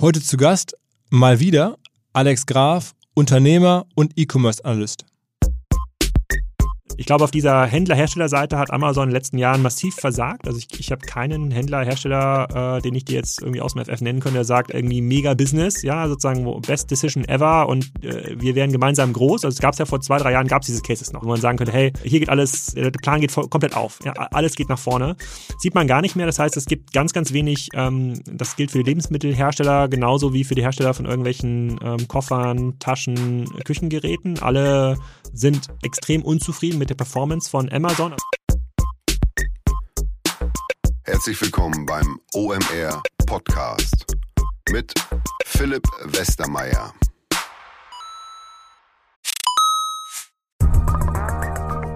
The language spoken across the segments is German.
Heute zu Gast mal wieder Alex Graf, Unternehmer und E-Commerce-Analyst. Ich glaube, auf dieser Händler-Hersteller-Seite hat Amazon in den letzten Jahren massiv versagt. Also ich, ich habe keinen Händler-Hersteller, äh, den ich dir jetzt irgendwie aus dem FF nennen könnte, der sagt irgendwie mega Business, ja, sozusagen Best Decision ever und äh, wir werden gemeinsam groß. Also es gab es ja vor zwei, drei Jahren, gab es diese Cases noch, wo man sagen könnte, hey, hier geht alles, der Plan geht komplett auf, ja, alles geht nach vorne. Sieht man gar nicht mehr. Das heißt, es gibt ganz, ganz wenig, ähm, das gilt für die Lebensmittelhersteller genauso wie für die Hersteller von irgendwelchen ähm, Koffern, Taschen, Küchengeräten. Alle sind extrem unzufrieden mit der Performance von Amazon. Herzlich willkommen beim OMR Podcast mit Philipp Westermeier.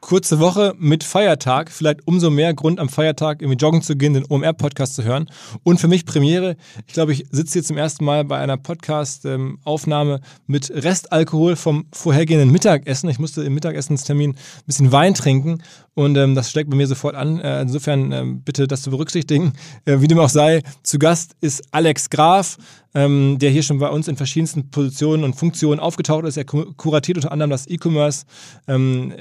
kurze Woche mit Feiertag, vielleicht umso mehr Grund am Feiertag irgendwie joggen zu gehen, den OMR-Podcast zu hören. Und für mich Premiere, ich glaube, ich sitze hier zum ersten Mal bei einer Podcast-Aufnahme mit Restalkohol vom vorhergehenden Mittagessen. Ich musste im Mittagessenstermin ein bisschen Wein trinken und ähm, das steckt bei mir sofort an. Äh, insofern äh, bitte das zu berücksichtigen. Äh, wie dem auch sei, zu Gast ist Alex Graf, ähm, der hier schon bei uns in verschiedensten Positionen und Funktionen aufgetaucht ist. Er kuratiert unter anderem das E-Commerce. Ähm,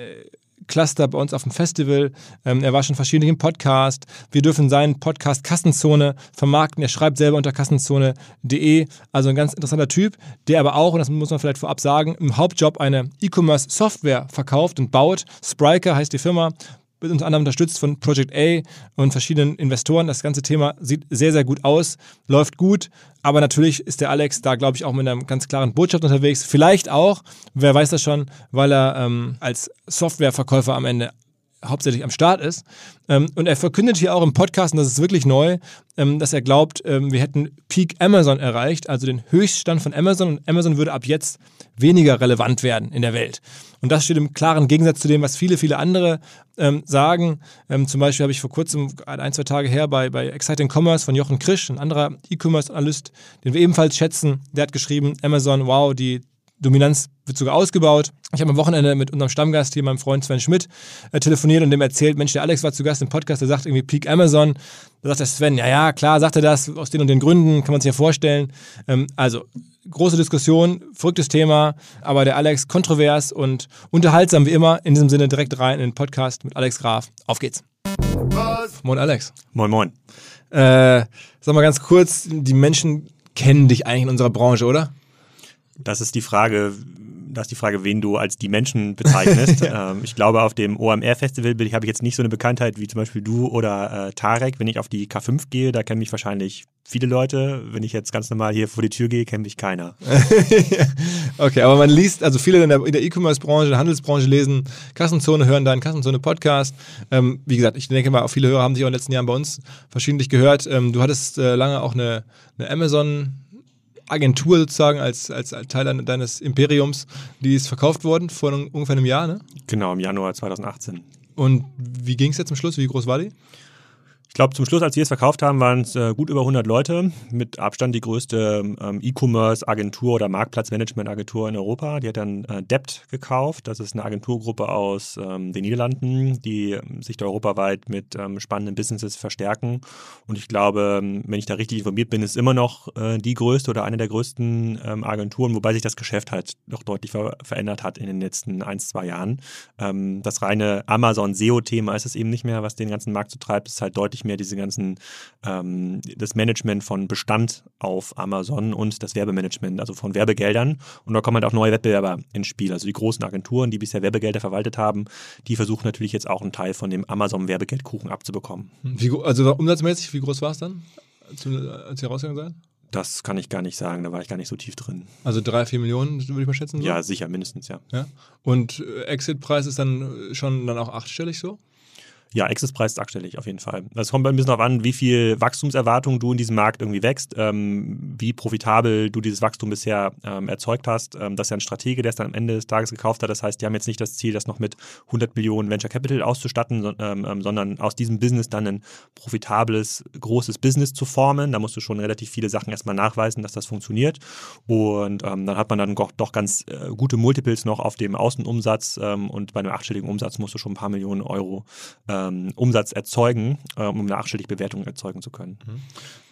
Cluster bei uns auf dem Festival. Ähm, er war schon verschiedentlich im Podcast. Wir dürfen seinen Podcast Kassenzone vermarkten. Er schreibt selber unter kassenzone.de. Also ein ganz interessanter Typ, der aber auch, und das muss man vielleicht vorab sagen, im Hauptjob eine E-Commerce-Software verkauft und baut. Spriker heißt die Firma wird unter anderem unterstützt von Project A und verschiedenen Investoren. Das ganze Thema sieht sehr, sehr gut aus, läuft gut. Aber natürlich ist der Alex da, glaube ich, auch mit einer ganz klaren Botschaft unterwegs. Vielleicht auch, wer weiß das schon, weil er ähm, als Softwareverkäufer am Ende hauptsächlich am Start ist. Ähm, und er verkündet hier auch im Podcast, und das ist wirklich neu, ähm, dass er glaubt, ähm, wir hätten Peak Amazon erreicht, also den Höchststand von Amazon. Und Amazon würde ab jetzt weniger relevant werden in der Welt. Und das steht im klaren Gegensatz zu dem, was viele, viele andere sagen. Zum Beispiel habe ich vor kurzem, ein, zwei Tage her, bei, bei Exciting Commerce von Jochen Krisch, ein anderer E-Commerce-Analyst, den wir ebenfalls schätzen, der hat geschrieben, Amazon, wow, die Dominanz wird sogar ausgebaut. Ich habe am Wochenende mit unserem Stammgast hier, meinem Freund Sven Schmidt, äh, telefoniert und dem erzählt, Mensch, der Alex war zu Gast im Podcast, der sagt irgendwie Peak Amazon. Da sagt der Sven, ja, ja, klar, sagt er das, aus den und den Gründen, kann man sich ja vorstellen. Ähm, also, große Diskussion, verrücktes Thema, aber der Alex kontrovers und unterhaltsam wie immer. In diesem Sinne direkt rein in den Podcast mit Alex Graf. Auf geht's. Moin Alex. Moin, moin. Äh, sag mal ganz kurz, die Menschen kennen dich eigentlich in unserer Branche, oder? Das ist die Frage, das ist die Frage, wen du als die Menschen bezeichnest. ja. ähm, ich glaube, auf dem OMR-Festival habe ich jetzt nicht so eine Bekanntheit wie zum Beispiel du oder äh, Tarek. Wenn ich auf die K5 gehe, da kennen mich wahrscheinlich viele Leute. Wenn ich jetzt ganz normal hier vor die Tür gehe, kennt mich keiner. okay, aber man liest, also viele in der E-Commerce-Branche, der Handelsbranche lesen Kassenzone, hören deinen Kassenzone-Podcast. Ähm, wie gesagt, ich denke mal, auch viele Hörer haben sich auch in den letzten Jahren bei uns verschiedentlich gehört. Ähm, du hattest äh, lange auch eine, eine Amazon- Agentur sozusagen als, als Teil deines Imperiums, die ist verkauft worden vor ungefähr einem Jahr, ne? Genau, im Januar 2018. Und wie ging es jetzt zum Schluss? Wie groß war die? Ich glaube, zum Schluss, als wir es verkauft haben, waren es äh, gut über 100 Leute. Mit Abstand die größte ähm, E-Commerce-Agentur oder Marktplatzmanagement-Agentur in Europa. Die hat dann äh, Debt gekauft. Das ist eine Agenturgruppe aus ähm, den Niederlanden, die ähm, sich da europaweit mit ähm, spannenden Businesses verstärken. Und ich glaube, ähm, wenn ich da richtig informiert bin, ist immer noch äh, die größte oder eine der größten ähm, Agenturen, wobei sich das Geschäft halt noch deutlich ver verändert hat in den letzten ein, zwei Jahren. das reine Amazon-SEO-Thema ist es eben nicht mehr, was den ganzen Markt so treibt. Ist halt deutlich mehr diese ganzen, ähm, das Management von Bestand auf Amazon und das Werbemanagement, also von Werbegeldern. Und da kommen halt auch neue Wettbewerber ins Spiel. Also die großen Agenturen, die bisher Werbegelder verwaltet haben, die versuchen natürlich jetzt auch einen Teil von dem Amazon-Werbegeldkuchen abzubekommen. Wie, also umsatzmäßig, wie groß war es dann, als ihr rausgegangen seid? Das kann ich gar nicht sagen, da war ich gar nicht so tief drin. Also drei, vier Millionen, würde ich mal schätzen? So? Ja, sicher, mindestens, ja. ja? Und äh, Exit-Preis ist dann schon dann auch achtstellig so? Ja, Exit-Preis ist achtstellig auf jeden Fall. Es kommt ein bisschen darauf an, wie viel Wachstumserwartung du in diesem Markt irgendwie wächst, ähm, wie profitabel du dieses Wachstum bisher ähm, erzeugt hast. Ähm, das ist ja ein Stratege, der es dann am Ende des Tages gekauft hat. Das heißt, die haben jetzt nicht das Ziel, das noch mit 100 Millionen Venture Capital auszustatten, so, ähm, ähm, sondern aus diesem Business dann ein profitables, großes Business zu formen. Da musst du schon relativ viele Sachen erstmal nachweisen, dass das funktioniert. Und ähm, dann hat man dann doch, doch ganz äh, gute Multiples noch auf dem Außenumsatz und bei einem achtstelligen Umsatz musst du schon ein paar Millionen Euro äh, ähm, Umsatz erzeugen, äh, um eine achtstellige Bewertung erzeugen zu können.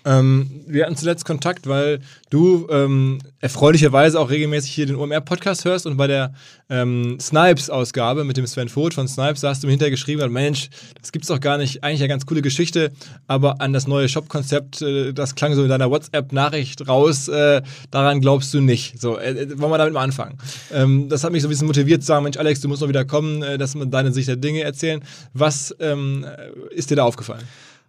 Ähm, wir hatten zuletzt Kontakt, weil du ähm, erfreulicherweise auch regelmäßig hier den OMR-Podcast hörst und bei der ähm, Snipes-Ausgabe mit dem Sven Vogt von Snipes hast du mir hinterher geschrieben, Mensch, das gibt's doch gar nicht, eigentlich eine ganz coole Geschichte, aber an das neue Shop-Konzept, äh, das klang so in deiner WhatsApp-Nachricht raus, äh, daran glaubst du nicht. So, äh, äh, wollen wir damit mal anfangen. Ähm, das hat mich so ein bisschen motiviert zu sagen, Mensch, Alex, du musst noch wieder kommen, äh, dass wir deine Sicht der Dinge erzählen. Was ähm, ist dir da aufgefallen?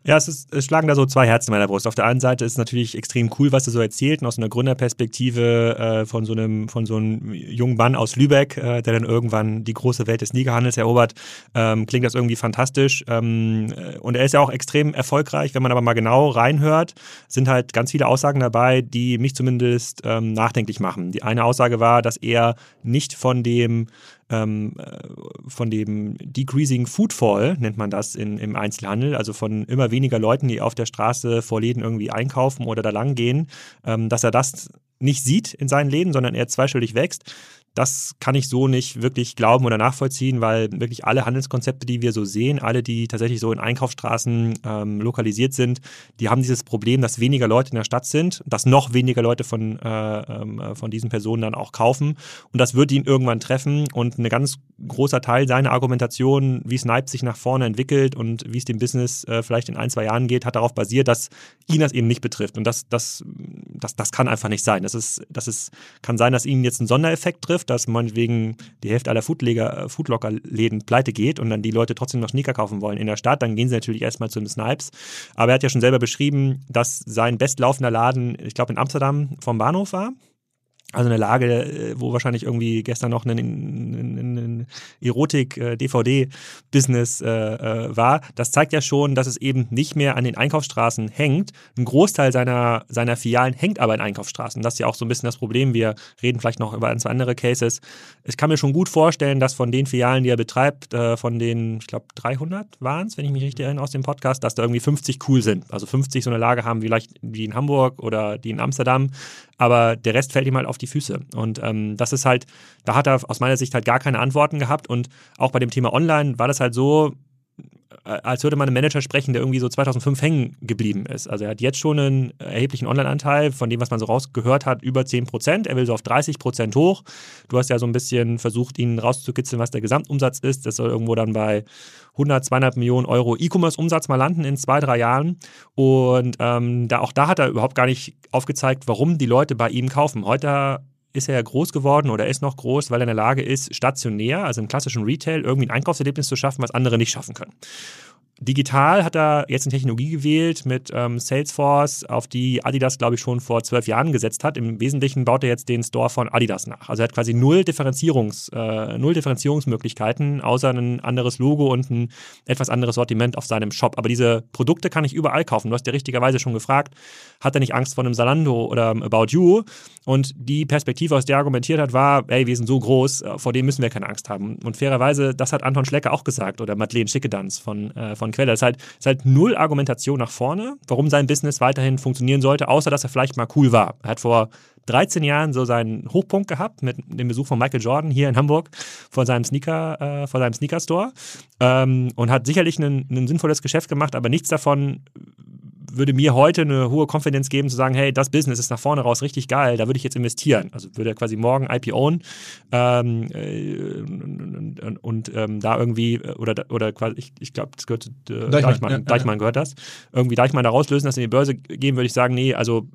Ja, es, ist, es schlagen da so zwei Herzen in meiner Brust. Auf der einen Seite ist es natürlich extrem cool, was er so erzählt, und aus einer Gründerperspektive äh, von so einem von so einem jungen Mann aus Lübeck, äh, der dann irgendwann die große Welt des Sneakerhandels erobert, ähm, klingt das irgendwie fantastisch. Ähm, äh, und er ist ja auch extrem erfolgreich. Wenn man aber mal genau reinhört, sind halt ganz viele Aussagen dabei, die mich zumindest ähm, nachdenklich machen. Die eine Aussage war, dass er nicht von dem ähm, äh, von dem Decreasing Foodfall, nennt man das in, im Einzelhandel, also von immer weniger Leuten, die auf der Straße vor Läden irgendwie einkaufen oder da lang gehen, ähm, dass er das nicht sieht in seinen Läden, sondern er zweistellig wächst. Das kann ich so nicht wirklich glauben oder nachvollziehen, weil wirklich alle Handelskonzepte, die wir so sehen, alle, die tatsächlich so in Einkaufsstraßen ähm, lokalisiert sind, die haben dieses Problem, dass weniger Leute in der Stadt sind, dass noch weniger Leute von, äh, äh, von diesen Personen dann auch kaufen. Und das wird ihn irgendwann treffen. Und ein ganz großer Teil seiner Argumentation, wie Snipe sich nach vorne entwickelt und wie es dem Business äh, vielleicht in ein, zwei Jahren geht, hat darauf basiert, dass ihn das eben nicht betrifft. Und das, das, das, das kann einfach nicht sein. Das, ist, das ist, kann sein, dass ihn jetzt ein Sondereffekt trifft dass meinetwegen die Hälfte aller äh, Foodlocker-Läden pleite geht und dann die Leute trotzdem noch Sneaker kaufen wollen in der Stadt, dann gehen sie natürlich erstmal zu den Snipes. Aber er hat ja schon selber beschrieben, dass sein bestlaufender Laden, ich glaube in Amsterdam, vom Bahnhof war. Also eine Lage, äh, wo wahrscheinlich irgendwie gestern noch ein, ein, ein Erotik-DVD-Business äh, äh, äh, war. Das zeigt ja schon, dass es eben nicht mehr an den Einkaufsstraßen hängt. Ein Großteil seiner, seiner Filialen hängt aber in Einkaufsstraßen. Das ist ja auch so ein bisschen das Problem. Wir reden vielleicht noch über ein, zwei andere Cases. Ich kann mir schon gut vorstellen, dass von den Filialen, die er betreibt, äh, von den, ich glaube, 300 waren es, wenn ich mich richtig erinnere aus dem Podcast, dass da irgendwie 50 cool sind. Also 50 so eine Lage haben, vielleicht wie in Hamburg oder die in Amsterdam aber der Rest fällt ihm halt auf die Füße. Und ähm, das ist halt, da hat er aus meiner Sicht halt gar keine Antworten gehabt. Und auch bei dem Thema Online war das halt so, als würde man einen Manager sprechen, der irgendwie so 2005 hängen geblieben ist. Also er hat jetzt schon einen erheblichen Online-Anteil von dem, was man so rausgehört hat, über 10 Prozent. Er will so auf 30 Prozent hoch. Du hast ja so ein bisschen versucht, ihn rauszukitzeln, was der Gesamtumsatz ist. Das soll irgendwo dann bei 100, 200 Millionen Euro E-Commerce-Umsatz mal landen in zwei, drei Jahren. Und ähm, da, auch da hat er überhaupt gar nicht aufgezeigt, warum die Leute bei ihm kaufen. Heute ist er ja groß geworden oder ist noch groß, weil er in der Lage ist, stationär, also im klassischen Retail, irgendwie ein Einkaufserlebnis zu schaffen, was andere nicht schaffen können. Digital hat er jetzt eine Technologie gewählt mit ähm, Salesforce, auf die Adidas, glaube ich, schon vor zwölf Jahren gesetzt hat. Im Wesentlichen baut er jetzt den Store von Adidas nach. Also er hat quasi null, Differenzierungs, äh, null Differenzierungsmöglichkeiten, außer ein anderes Logo und ein etwas anderes Sortiment auf seinem Shop. Aber diese Produkte kann ich überall kaufen. Du hast ja richtigerweise schon gefragt, hat er nicht Angst vor einem Salando oder About You? Und die Perspektive, aus der er argumentiert hat, war, ey, wir sind so groß, äh, vor dem müssen wir keine Angst haben. Und fairerweise, das hat Anton Schlecker auch gesagt oder Madeleine Schickedanz von, äh, von Quelle. Es ist, halt, ist halt null Argumentation nach vorne, warum sein Business weiterhin funktionieren sollte, außer dass er vielleicht mal cool war. Er hat vor 13 Jahren so seinen Hochpunkt gehabt mit dem Besuch von Michael Jordan hier in Hamburg vor seinem Sneaker, äh, vor seinem Sneaker Store ähm, und hat sicherlich ein sinnvolles Geschäft gemacht, aber nichts davon würde mir heute eine hohe Konfidenz geben, zu sagen, hey, das Business ist nach vorne raus richtig geil, da würde ich jetzt investieren. Also würde er quasi morgen IPOen ähm, äh, und, und ähm, da irgendwie, oder, oder quasi, ich, ich glaube, das gehört äh, Deichmann, Deichmann, ja, Deichmann gehört das, irgendwie Deichmann da rauslösen, das in die Börse gehen, würde ich sagen, nee, also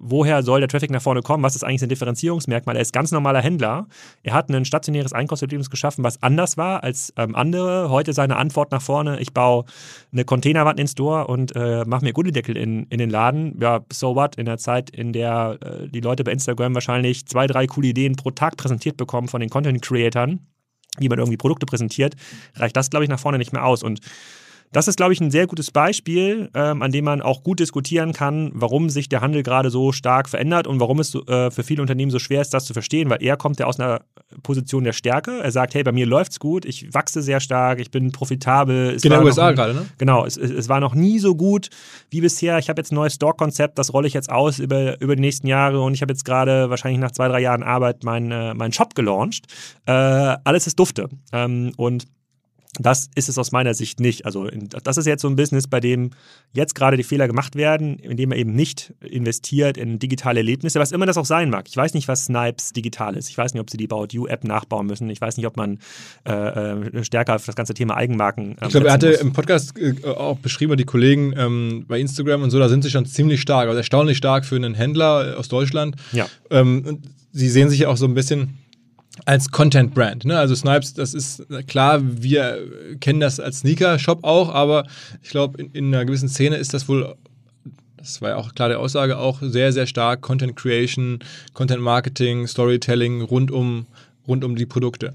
woher soll der Traffic nach vorne kommen? Was ist eigentlich sein Differenzierungsmerkmal? Er ist ganz normaler Händler. Er hat ein stationäres Einkaufserlebnis geschaffen, was anders war als ähm, andere. Heute seine Antwort nach vorne, ich baue eine Containerwand ins Store und äh, mache mir Gullideckel in, in den Laden. Ja, so what? In der Zeit, in der äh, die Leute bei Instagram wahrscheinlich zwei, drei coole Ideen pro Tag präsentiert bekommen von den Content-Creatern, wie man irgendwie Produkte präsentiert, reicht das, glaube ich, nach vorne nicht mehr aus. Und das ist, glaube ich, ein sehr gutes Beispiel, ähm, an dem man auch gut diskutieren kann, warum sich der Handel gerade so stark verändert und warum es äh, für viele Unternehmen so schwer ist, das zu verstehen, weil er kommt ja aus einer Position der Stärke. Er sagt, hey, bei mir läuft's gut, ich wachse sehr stark, ich bin profitabel. Es in den USA gerade, ne? Genau, es, es, war noch nie so gut wie bisher. Ich habe jetzt ein neues Store-Konzept, das rolle ich jetzt aus über, über die nächsten Jahre und ich habe jetzt gerade wahrscheinlich nach zwei, drei Jahren Arbeit meinen äh, mein Shop gelauncht. Äh, alles ist dufte. Ähm, und das ist es aus meiner Sicht nicht. Also das ist jetzt so ein Business, bei dem jetzt gerade die Fehler gemacht werden, indem er eben nicht investiert in digitale Erlebnisse, was immer das auch sein mag. Ich weiß nicht, was Snipes digital ist. Ich weiß nicht, ob sie die About You App nachbauen müssen. Ich weiß nicht, ob man äh, äh stärker auf das ganze Thema Eigenmarken. Ähm, ich glaube, er hatte muss. im Podcast äh, auch beschrieben, die Kollegen ähm, bei Instagram und so, da sind sie schon ziemlich stark, also erstaunlich stark für einen Händler aus Deutschland. Ja. Ähm, sie sehen sich ja auch so ein bisschen als Content Brand. Ne? Also Snipes, das ist klar, wir kennen das als Sneaker-Shop auch, aber ich glaube, in, in, einer gewissen Szene ist das wohl, das war ja auch klar der Aussage, auch sehr, sehr stark Content Creation, Content Marketing, Storytelling rund um, rund um die Produkte.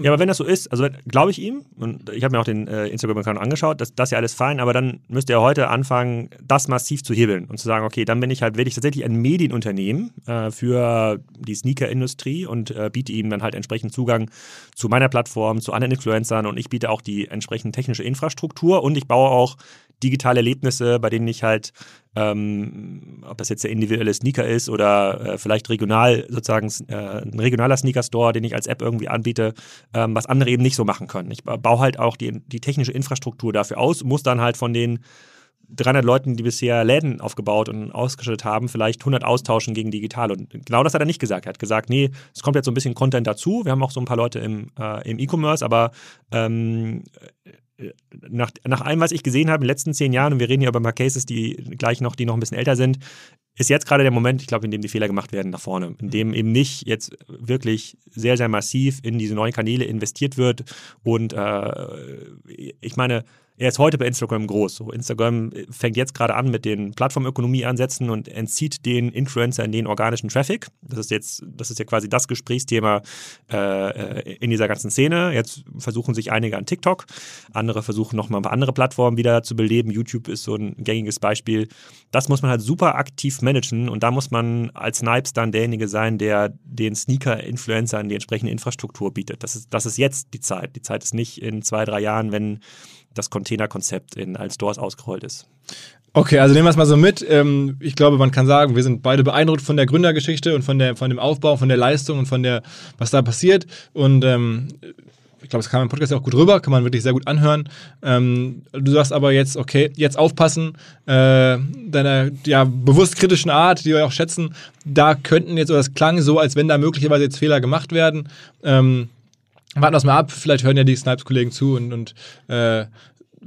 Ja, aber wenn das so ist, also glaube ich ihm, und ich habe mir auch den äh, Instagram-Account angeschaut, das, das ja alles fein, aber dann müsst ihr heute anfangen, das massiv zu hebeln und zu sagen, okay, dann bin ich halt, werde ich tatsächlich ein Medienunternehmen äh, für die Sneaker-Industrie und äh, biete ihm dann halt entsprechend Zugang zu meiner Plattform, zu anderen Influencern und ich biete auch die entsprechende technische Infrastruktur und ich baue auch digitale Erlebnisse, bei denen ich halt, ähm, ob das jetzt der individuelle Sneaker ist oder äh, vielleicht regional sozusagen äh, ein regionaler Sneaker-Store, den ich als App irgendwie anbiete, ähm, was andere eben nicht so machen können. Ich baue halt auch die, die technische Infrastruktur dafür aus, muss dann halt von den 300 Leuten, die bisher Läden aufgebaut und ausgestattet haben, vielleicht 100 austauschen gegen digital. Und genau das hat er nicht gesagt. Er hat gesagt, nee, es kommt jetzt so ein bisschen Content dazu. Wir haben auch so ein paar Leute im, äh, im E-Commerce, aber ähm, nach, nach allem, was ich gesehen habe in den letzten zehn Jahren, und wir reden hier über ein paar Cases, die gleich noch, die noch ein bisschen älter sind, ist jetzt gerade der Moment, ich glaube, in dem die Fehler gemacht werden nach vorne, in dem eben nicht jetzt wirklich sehr, sehr massiv in diese neuen Kanäle investiert wird. Und äh, ich meine, er ist heute bei Instagram groß. So, Instagram fängt jetzt gerade an mit den Plattformökonomie-Ansätzen und entzieht den Influencern den organischen Traffic. Das ist jetzt, das ist ja quasi das Gesprächsthema äh, in dieser ganzen Szene. Jetzt versuchen sich einige an TikTok, andere versuchen nochmal andere Plattformen wieder zu beleben. YouTube ist so ein gängiges Beispiel. Das muss man halt super aktiv managen und da muss man als Snipes dann derjenige sein, der den Sneaker-Influencern die entsprechende Infrastruktur bietet. Das ist, das ist jetzt die Zeit. Die Zeit ist nicht in zwei, drei Jahren, wenn das Containerkonzept in allen Stores ausgerollt ist. Okay, also nehmen wir es mal so mit. Ähm, ich glaube, man kann sagen, wir sind beide beeindruckt von der Gründergeschichte und von, der, von dem Aufbau, von der Leistung und von der, was da passiert. Und ähm, ich glaube, es kam im Podcast auch gut rüber, kann man wirklich sehr gut anhören. Ähm, du sagst aber jetzt, okay, jetzt aufpassen, äh, deiner ja, bewusst kritischen Art, die wir auch schätzen, da könnten jetzt, oder es klang so, als wenn da möglicherweise jetzt Fehler gemacht werden. Warten wir mal ab, vielleicht hören ja die Snipes-Kollegen zu und, und äh,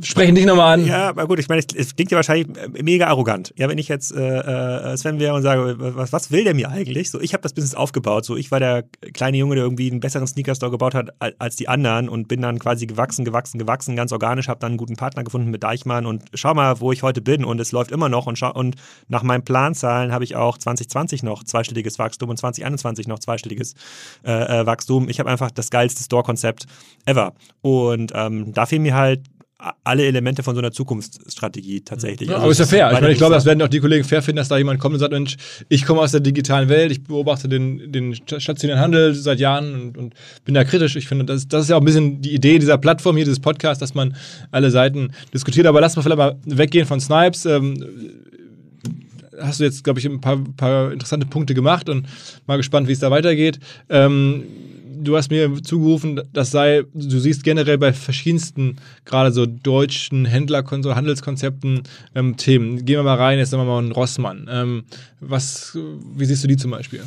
sprechen dich nochmal an. Ja, aber gut, ich meine, es klingt ja wahrscheinlich äh, mega arrogant. Ja, wenn ich jetzt äh, äh, Sven wäre und sage, was, was will der mir eigentlich? So, ich habe das Business aufgebaut. So, ich war der kleine Junge, der irgendwie einen besseren Sneaker-Store gebaut hat als die anderen und bin dann quasi gewachsen, gewachsen, gewachsen, ganz organisch, habe dann einen guten Partner gefunden mit Deichmann und schau mal, wo ich heute bin und es läuft immer noch und, und nach meinen Planzahlen habe ich auch 2020 noch zweistelliges Wachstum und 2021 noch zweistelliges äh, äh, Wachstum. Ich habe einfach das geilste Store-Konzept ever. Und ähm, da fehlen mir halt alle Elemente von so einer Zukunftsstrategie tatsächlich. Ja, Also aber ist ja fair. Ich, meine, ich glaube, das werden auch die Kollegen fair finden, dass da jemand kommt und sagt, Mensch, ich komme aus der digitalen Welt, ich beobachte den, den stationären Handel seit Jahren und, und bin da kritisch. Ich finde, das, das ist ja auch ein bisschen die Idee dieser Plattform hier, dieses Podcast, dass man alle Seiten diskutiert. Aber lass mal vielleicht mal weggehen von Snipes. Ähm, hast du jetzt, glaube ich, ein paar, paar interessante Punkte gemacht und mal gespannt, wie es da weitergeht. Ähm, du hast mir zugerufen, das sei, du siehst generell bei verschiedensten, gerade so deutschen Händler, Handelskonzepten ähm, Themen. Gehen wir mal rein, jetzt sagen wir mal einen Rossmann. Ähm, was, wie siehst du die zum Beispiel?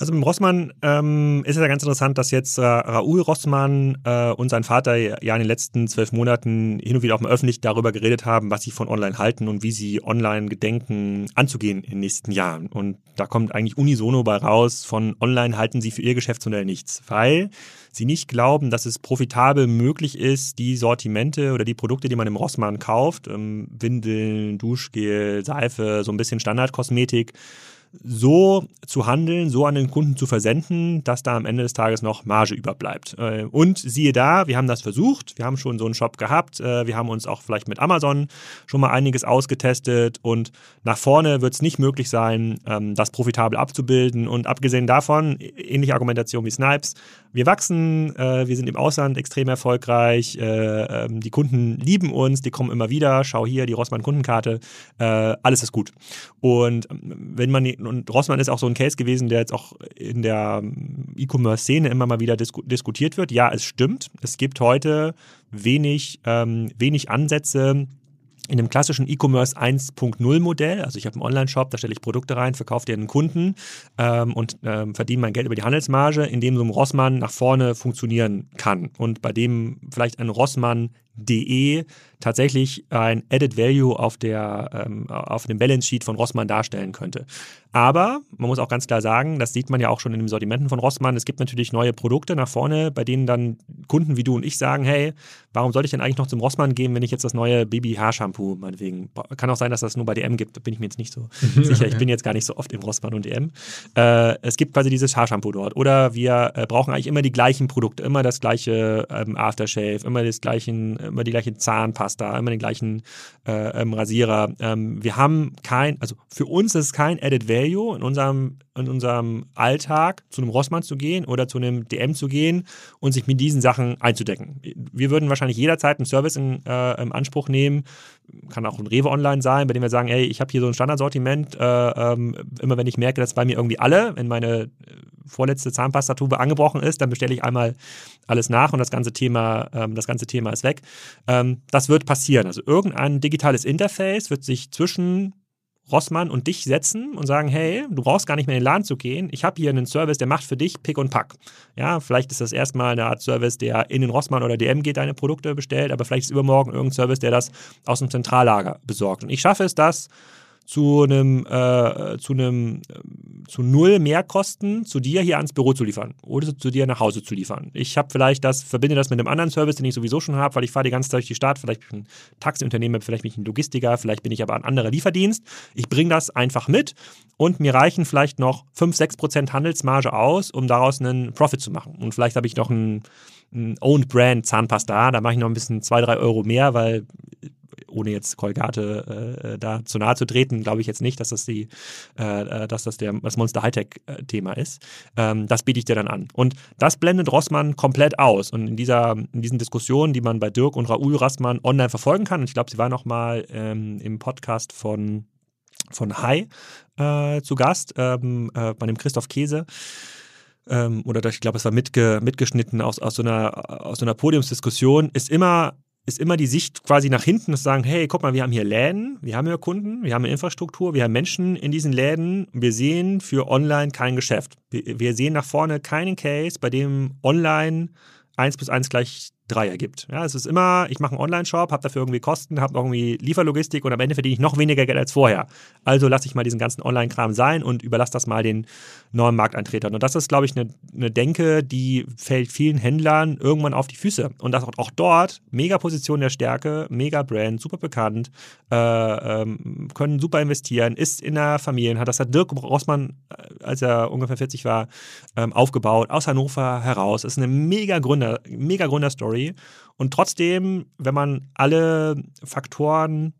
Also mit Rossmann ähm, ist es ja ganz interessant, dass jetzt äh, Raoul Rossmann äh, und sein Vater ja in den letzten zwölf Monaten hin und wieder auch mal öffentlich darüber geredet haben, was sie von online halten und wie sie online gedenken anzugehen in den nächsten Jahren. Und da kommt eigentlich unisono bei raus, von online halten sie für ihr Geschäftsmodell nichts, weil sie nicht glauben, dass es profitabel möglich ist, die Sortimente oder die Produkte, die man im Rossmann kauft, ähm, Windeln, Duschgel, Seife, so ein bisschen Standardkosmetik, so zu handeln, so an den Kunden zu versenden, dass da am Ende des Tages noch Marge überbleibt. Äh, und siehe da, wir haben das versucht, wir haben schon so einen Shop gehabt, äh, wir haben uns auch vielleicht mit Amazon schon mal einiges ausgetestet. Und nach vorne wird es nicht möglich sein, ähm, das profitabel abzubilden. Und abgesehen davon, ähnliche Argumentation wie Snipes, wir wachsen, äh, wir sind im Ausland extrem erfolgreich, ähm, die Kunden lieben uns, die kommen immer wieder, schau hier, die Rossmann-Kundenkarte, alles ist gut. Und ähm, wenn man und Rossmann ist auch so ein Case gewesen, der jetzt auch in der ähm, E-Commerce-Szene immer mal wieder disku diskutiert wird. Ja, es stimmt. Es gibt heute wenig, ähm, wenig Ansätze, in dem klassischen E-Commerce 1.0 Modell, also ich habe einen Online-Shop, da stelle ich Produkte rein, verkaufe die an einen Kunden ähm, und ähm, verdiene mein Geld über die Handelsmarge, in dem so ein Rossmann nach vorne funktionieren kann und bei dem vielleicht ein Rossmann.de tatsächlich ein Added Value auf, der, ähm, auf dem Balance Sheet von Rossmann darstellen könnte. Aber man muss auch ganz klar sagen, das sieht man ja auch schon in den Sortimenten von Rossmann, es gibt natürlich neue Produkte nach vorne, bei denen dann Kunden wie du und ich sagen, hey, warum sollte ich denn eigentlich noch zum Rossmann gehen, wenn ich jetzt das neue Baby-Haarshampoo meinetwegen, kann auch sein, dass das nur bei DM gibt, da bin ich mir jetzt nicht so sicher, ich bin jetzt gar nicht so oft im Rossmann und DM. Äh, es gibt quasi dieses Haarshampoo dort oder wir äh, brauchen eigentlich immer die gleichen Produkte, immer das gleiche ähm, Aftershave, immer, das gleichen, immer die gleiche Zahnpasta, immer den gleichen äh, ähm, Rasierer. Ähm, wir haben kein, also für uns ist es kein Added Value in unserem, in unserem Alltag zu einem Rossmann zu gehen oder zu einem DM zu gehen und sich mit diesen Sachen einzudecken. Wir würden wahrscheinlich jederzeit einen Service in, äh, in Anspruch nehmen, kann auch ein Rewe Online sein, bei dem wir sagen, ey, ich habe hier so ein Standardsortiment, äh, ähm, immer wenn ich merke, dass bei mir irgendwie alle, wenn meine äh, vorletzte Zahnpastatube angebrochen ist, dann bestelle ich einmal alles nach und das ganze Thema, ähm, das ganze Thema ist weg. Ähm, das wird passieren. Also irgendein digitales Interface wird sich zwischen Rossmann und dich setzen und sagen, hey, du brauchst gar nicht mehr in den Laden zu gehen. Ich habe hier einen Service, der macht für dich Pick und Pack. Ja, vielleicht ist das erstmal eine Art Service, der in den Rossmann oder DM geht, deine Produkte bestellt, aber vielleicht ist übermorgen irgendein Service, der das aus dem Zentrallager besorgt. Und ich schaffe es, das zu einem, äh, zu einem, äh, zu null Mehrkosten zu dir hier ans Büro zu liefern oder zu dir nach Hause zu liefern. Ich habe vielleicht das, verbinde das mit einem anderen Service, den ich sowieso schon habe, weil ich fahre die ganze Zeit durch die Stadt, vielleicht bin ich ein Taxiunternehmer, vielleicht bin ich ein Logistiker, vielleicht bin ich aber ein anderer Lieferdienst. Ich bringe das einfach mit und mir reichen vielleicht noch 5, 6 Prozent Handelsmarge aus, um daraus einen Profit zu machen. Und vielleicht habe ich noch ein, ein Owned Brand Zahnpasta, da mache ich noch ein bisschen 2, 3 Euro mehr, weil ohne jetzt Colgate äh, da zu nahe zu treten, glaube ich jetzt nicht, dass das die, äh, dass das der, das Monster Hightech-Thema ist. Ähm, das biete ich dir dann an. Und das blendet Rossmann komplett aus. Und in dieser, in diesen Diskussionen, die man bei Dirk und Raoul Rassmann online verfolgen kann, und ich glaube, sie war noch mal ähm, im Podcast von von Hai äh, zu Gast, ähm, äh, bei dem Christoph Käse ähm, oder ich glaube, es war mitge mitgeschnitten aus, aus, so einer, aus so einer Podiumsdiskussion, ist immer ist immer die Sicht quasi nach hinten, zu sagen, hey, guck mal, wir haben hier Läden, wir haben hier Kunden, wir haben eine Infrastruktur, wir haben Menschen in diesen Läden, wir sehen für online kein Geschäft. Wir, wir sehen nach vorne keinen Case, bei dem online 1 plus 1 gleich 3 ergibt. Ja, es ist immer, ich mache einen Online-Shop, habe dafür irgendwie Kosten, habe irgendwie Lieferlogistik und am Ende verdiene ich noch weniger Geld als vorher. Also lasse ich mal diesen ganzen Online-Kram sein und überlasse das mal den neuen Markteintretern. Und das ist, glaube ich, eine, eine Denke, die fällt vielen Händlern irgendwann auf die Füße. Und das auch, dort, mega Position der Stärke, mega Brand, super bekannt, äh, ähm, können super investieren, ist in der Familie, hat das hat Dirk Rossmann, äh, als er ungefähr 40 war, ähm, aufgebaut, aus Hannover heraus. Ist eine mega Gründer, mega Gründerstory Story. Und trotzdem, wenn man alle Faktoren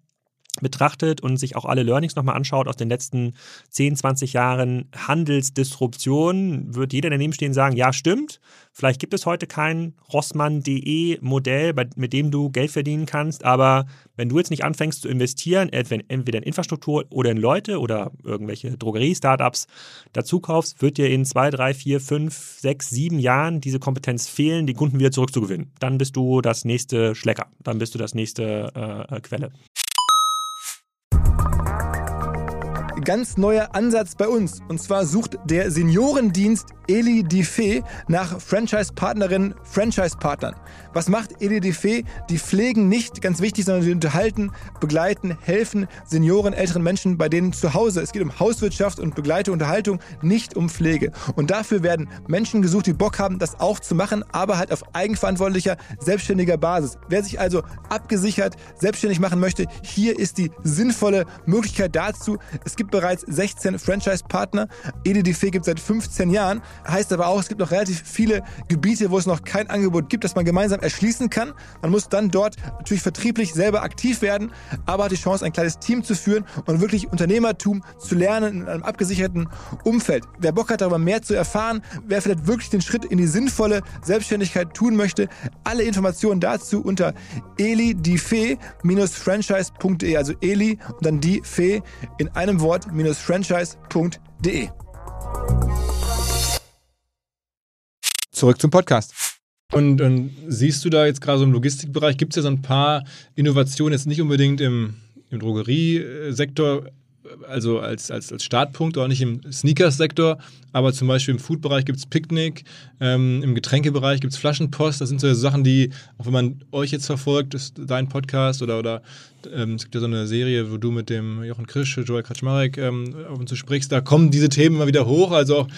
betrachtet und sich auch alle Learnings nochmal anschaut aus den letzten 10, 20 Jahren Handelsdisruption, wird jeder daneben stehen und sagen, ja, stimmt. Vielleicht gibt es heute kein Rossmann.de Modell, mit dem du Geld verdienen kannst, aber wenn du jetzt nicht anfängst zu investieren, entweder in Infrastruktur oder in Leute oder irgendwelche Drogerie-Startups dazu kaufst, wird dir in zwei, drei, vier, fünf, sechs, sieben Jahren diese Kompetenz fehlen, die Kunden wieder zurückzugewinnen. Dann bist du das nächste Schlecker, dann bist du das nächste äh, Quelle ganz neuer Ansatz bei uns. Und zwar sucht der Seniorendienst Eli Diffé nach Franchise-Partnerinnen, Franchise-Partnern. Was macht Eli Diffé? Die pflegen nicht, ganz wichtig, sondern sie unterhalten, begleiten, helfen Senioren, älteren Menschen bei denen zu Hause. Es geht um Hauswirtschaft und begleite Unterhaltung, nicht um Pflege. Und dafür werden Menschen gesucht, die Bock haben, das auch zu machen, aber halt auf eigenverantwortlicher, selbstständiger Basis. Wer sich also abgesichert selbstständig machen möchte, hier ist die sinnvolle Möglichkeit dazu. Es gibt bereits 16 Franchise-Partner. EDDF gibt es seit 15 Jahren. Heißt aber auch, es gibt noch relativ viele Gebiete, wo es noch kein Angebot gibt, das man gemeinsam erschließen kann. Man muss dann dort natürlich vertrieblich selber aktiv werden, aber hat die Chance, ein kleines Team zu führen und wirklich Unternehmertum zu lernen in einem abgesicherten Umfeld. Wer Bock hat, darüber mehr zu erfahren, wer vielleicht wirklich den Schritt in die sinnvolle Selbstständigkeit tun möchte, alle Informationen dazu unter elidifee-franchise.de, also Eli und dann die Fee in einem Wort franchise.de. Zurück zum Podcast. Und, und, siehst du da jetzt gerade so im Logistikbereich, gibt es ja so ein paar Innovationen, jetzt nicht unbedingt im, im Drogeriesektor, also als, als, als Startpunkt, auch nicht im Sneakers-Sektor, aber zum Beispiel im Food-Bereich gibt es Picknick, ähm, im Getränkebereich gibt es Flaschenpost. Das sind so Sachen, die, auch wenn man euch jetzt verfolgt, ist dein Podcast oder, oder ähm, es gibt ja so eine Serie, wo du mit dem Jochen Krisch, Joel Kaczmarek ähm, auf zu sprichst, da kommen diese Themen immer wieder hoch. Also auch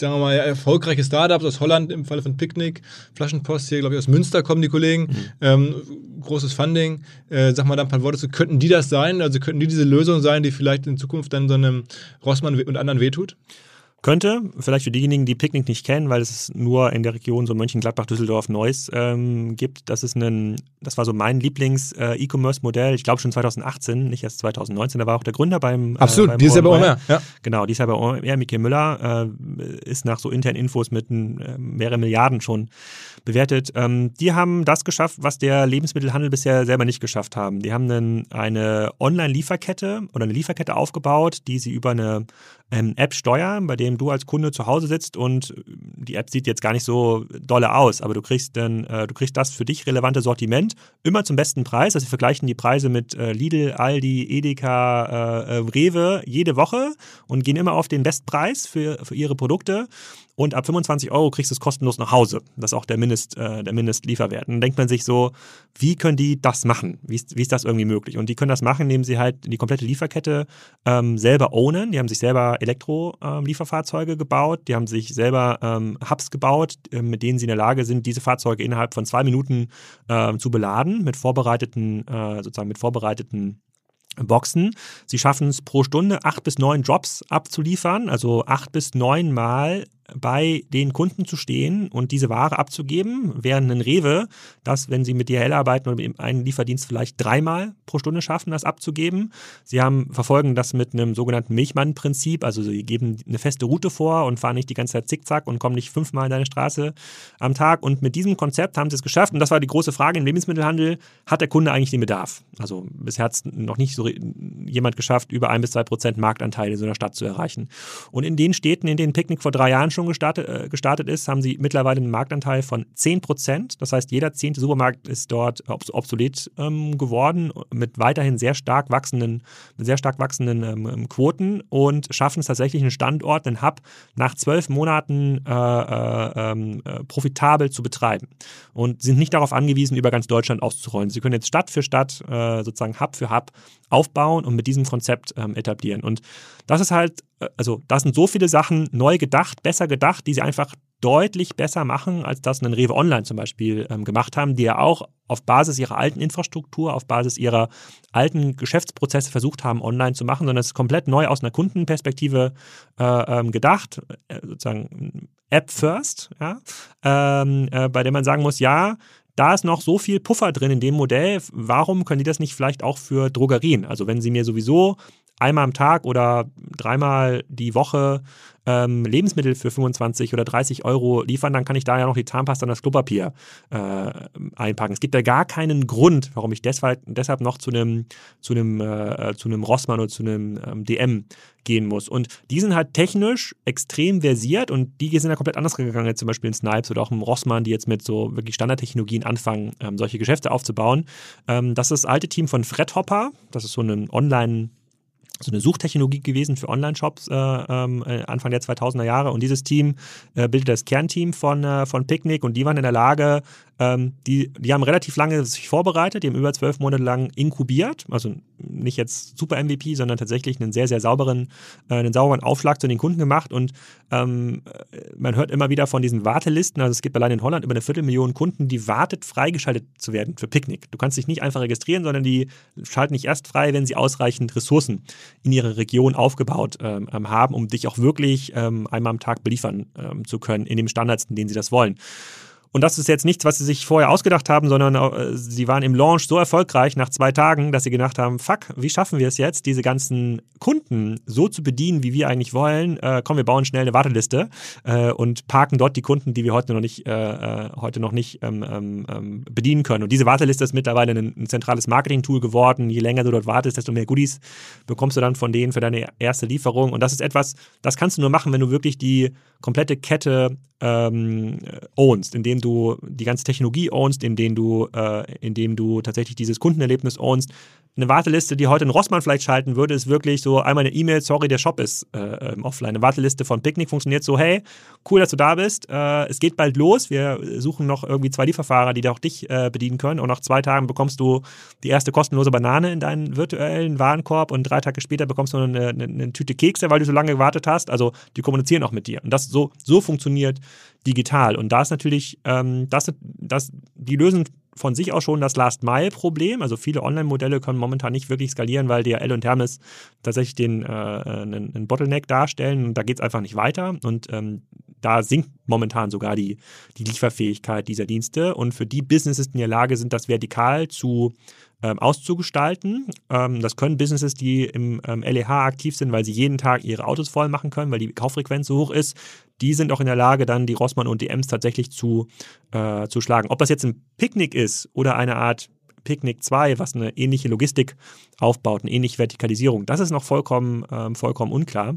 sagen wir mal, erfolgreiche Startups aus Holland im Falle von Picknick, Flaschenpost hier, glaube ich, aus Münster kommen die Kollegen, mhm. ähm, großes Funding. Äh, sag mal da ein paar Worte zu, könnten die das sein? Also könnten die diese Lösung sein, die vielleicht in Zukunft dann so einem Rossmann und anderen wehtut? Könnte, vielleicht für diejenigen, die Picknick nicht kennen, weil es nur in der Region so Mönchengladbach, Düsseldorf, Neuss ähm, gibt. Das ist ein, das war so mein Lieblings-E-Commerce-Modell, äh, ich glaube schon 2018, nicht erst 2019, da war auch der Gründer beim äh, Absolut, äh, beim die ist ja bei OMR. Ja. Genau, die ist ja bei OMR, Michael Müller, äh, ist nach so internen Infos mit äh, mehreren Milliarden schon bewertet. Ähm, die haben das geschafft, was der Lebensmittelhandel bisher selber nicht geschafft haben. Die haben einen, eine Online-Lieferkette oder eine Lieferkette aufgebaut, die sie über eine ähm, App steuern, bei dem du als Kunde zu Hause sitzt und die App sieht jetzt gar nicht so dolle aus, aber du kriegst dann, äh, du kriegst das für dich relevante Sortiment immer zum besten Preis. Also sie vergleichen die Preise mit äh, Lidl, Aldi, Edeka, äh, äh Rewe jede Woche und gehen immer auf den Bestpreis für, für ihre Produkte und ab 25 Euro kriegst du es kostenlos nach Hause. Das ist auch der, Mindest, äh, der Mindestlieferwert. Und dann denkt man sich so, wie können die das machen? Wie ist, wie ist das irgendwie möglich? Und die können das machen, indem sie halt die komplette Lieferkette ähm, selber ownen. Die haben sich selber Elektro-Lieferfahrzeuge ähm, gebaut. Die haben sich selber ähm, Hubs gebaut, äh, mit denen sie in der Lage sind, diese Fahrzeuge innerhalb von zwei Minuten äh, zu beladen mit vorbereiteten, äh, sozusagen mit vorbereiteten Boxen. Sie schaffen es pro Stunde acht bis neun Drops abzuliefern, also acht bis neun Mal bei den Kunden zu stehen und diese Ware abzugeben, während ein Rewe das, wenn sie mit DHL arbeiten oder mit einem Lieferdienst vielleicht dreimal pro Stunde schaffen, das abzugeben. Sie haben, verfolgen das mit einem sogenannten Milchmann-Prinzip, also sie geben eine feste Route vor und fahren nicht die ganze Zeit zickzack und kommen nicht fünfmal in deine Straße am Tag. Und mit diesem Konzept haben sie es geschafft. Und das war die große Frage im Lebensmittelhandel, hat der Kunde eigentlich den Bedarf? Also bisher hat es noch nicht so jemand geschafft, über ein bis zwei Prozent Marktanteil in so einer Stadt zu erreichen. Und in den Städten, in denen Picknick vor drei Jahren schon schon gestartet, äh, gestartet ist, haben sie mittlerweile einen Marktanteil von 10 Prozent. Das heißt, jeder zehnte Supermarkt ist dort obsolet ähm, geworden, mit weiterhin sehr stark wachsenden, sehr stark wachsenden ähm, ähm, Quoten und schaffen es tatsächlich, einen Standort, einen Hub nach zwölf Monaten äh, äh, ähm, äh, profitabel zu betreiben und sind nicht darauf angewiesen, über ganz Deutschland auszurollen. Sie können jetzt Stadt für Stadt äh, sozusagen Hub für Hub aufbauen und mit diesem Konzept ähm, etablieren. Und das ist halt, äh, also das sind so viele Sachen neu gedacht, besser gedacht, die sie einfach deutlich besser machen, als das ein Rewe Online zum Beispiel ähm, gemacht haben, die ja auch auf Basis ihrer alten Infrastruktur, auf Basis ihrer alten Geschäftsprozesse versucht haben, online zu machen, sondern es ist komplett neu aus einer Kundenperspektive äh, ähm, gedacht, äh, sozusagen App First, ja, ähm, äh, bei dem man sagen muss, ja, da ist noch so viel Puffer drin in dem Modell. Warum können die das nicht vielleicht auch für Drogerien? Also wenn sie mir sowieso einmal am Tag oder dreimal die Woche ähm, Lebensmittel für 25 oder 30 Euro liefern, dann kann ich da ja noch die Zahnpasta und das Klopapier äh, einpacken. Es gibt ja gar keinen Grund, warum ich deshalb, deshalb noch zu einem zu einem äh, zu einem Rossmann oder zu einem ähm, DM gehen muss. Und die sind halt technisch extrem versiert und die sind ja komplett anders gegangen, zum Beispiel in Snipes oder auch im Rossmann, die jetzt mit so wirklich Standardtechnologien anfangen, ähm, solche Geschäfte aufzubauen. Ähm, das ist das alte Team von Fred Hopper, das ist so ein Online- so eine Suchtechnologie gewesen für Online-Shops äh, ähm, äh, Anfang der 2000er Jahre. Und dieses Team äh, bildet das Kernteam von, äh, von Picnic und die waren in der Lage, ähm, die, die haben relativ lange sich vorbereitet, die haben über zwölf Monate lang inkubiert, also nicht jetzt super MVP, sondern tatsächlich einen sehr, sehr sauberen, äh, einen sauberen Aufschlag zu den Kunden gemacht. Und ähm, man hört immer wieder von diesen Wartelisten, also es gibt allein in Holland über eine Viertelmillion Kunden, die wartet, freigeschaltet zu werden für Picknick. Du kannst dich nicht einfach registrieren, sondern die schalten nicht erst frei, wenn sie ausreichend Ressourcen in ihrer Region aufgebaut ähm, haben, um dich auch wirklich ähm, einmal am Tag beliefern ähm, zu können, in den Standards, in denen sie das wollen. Und das ist jetzt nichts, was sie sich vorher ausgedacht haben, sondern äh, sie waren im Launch so erfolgreich nach zwei Tagen, dass sie gedacht haben, fuck, wie schaffen wir es jetzt, diese ganzen Kunden so zu bedienen, wie wir eigentlich wollen? Äh, komm, wir bauen schnell eine Warteliste äh, und parken dort die Kunden, die wir heute noch nicht, äh, äh heute noch nicht ähm, ähm, ähm, bedienen können. Und diese Warteliste ist mittlerweile ein, ein zentrales Marketing-Tool geworden. Je länger du dort wartest, desto mehr Goodies bekommst du dann von denen für deine erste Lieferung. Und das ist etwas, das kannst du nur machen, wenn du wirklich die komplette Kette ähm, ownst, indem du die ganze Technologie ownst, indem du, äh, indem du tatsächlich dieses Kundenerlebnis ownst, eine Warteliste, die heute ein Rossmann vielleicht schalten würde, ist wirklich so einmal eine E-Mail, sorry, der Shop ist äh, ähm, offline. Eine Warteliste von Picknick funktioniert so, hey, cool, dass du da bist. Äh, es geht bald los. Wir suchen noch irgendwie zwei Lieferfahrer, die auch dich äh, bedienen können. Und nach zwei Tagen bekommst du die erste kostenlose Banane in deinen virtuellen Warenkorb und drei Tage später bekommst du eine, eine, eine Tüte Kekse, weil du so lange gewartet hast. Also die kommunizieren auch mit dir. Und das so, so funktioniert digital. Und da ist natürlich, ähm, das, das, die lösen von sich aus schon das Last-Mile-Problem. Also viele Online-Modelle können momentan nicht wirklich skalieren, weil DHL und Hermes tatsächlich den, äh, einen, einen, Bottleneck darstellen und da geht es einfach nicht weiter. Und ähm, da sinkt momentan sogar die, die Lieferfähigkeit dieser Dienste. Und für die Businesses, die in der Lage sind, das vertikal zu ähm, auszugestalten. Ähm, das können Businesses, die im ähm, LEH aktiv sind, weil sie jeden Tag ihre Autos voll machen können, weil die Kauffrequenz so hoch ist. Die sind auch in der Lage, dann die Rossmann und DMs tatsächlich zu, äh, zu schlagen. Ob das jetzt ein Picknick ist oder eine Art Picknick 2, was eine ähnliche Logistik aufbaut, eine ähnliche Vertikalisierung, das ist noch vollkommen, ähm, vollkommen unklar.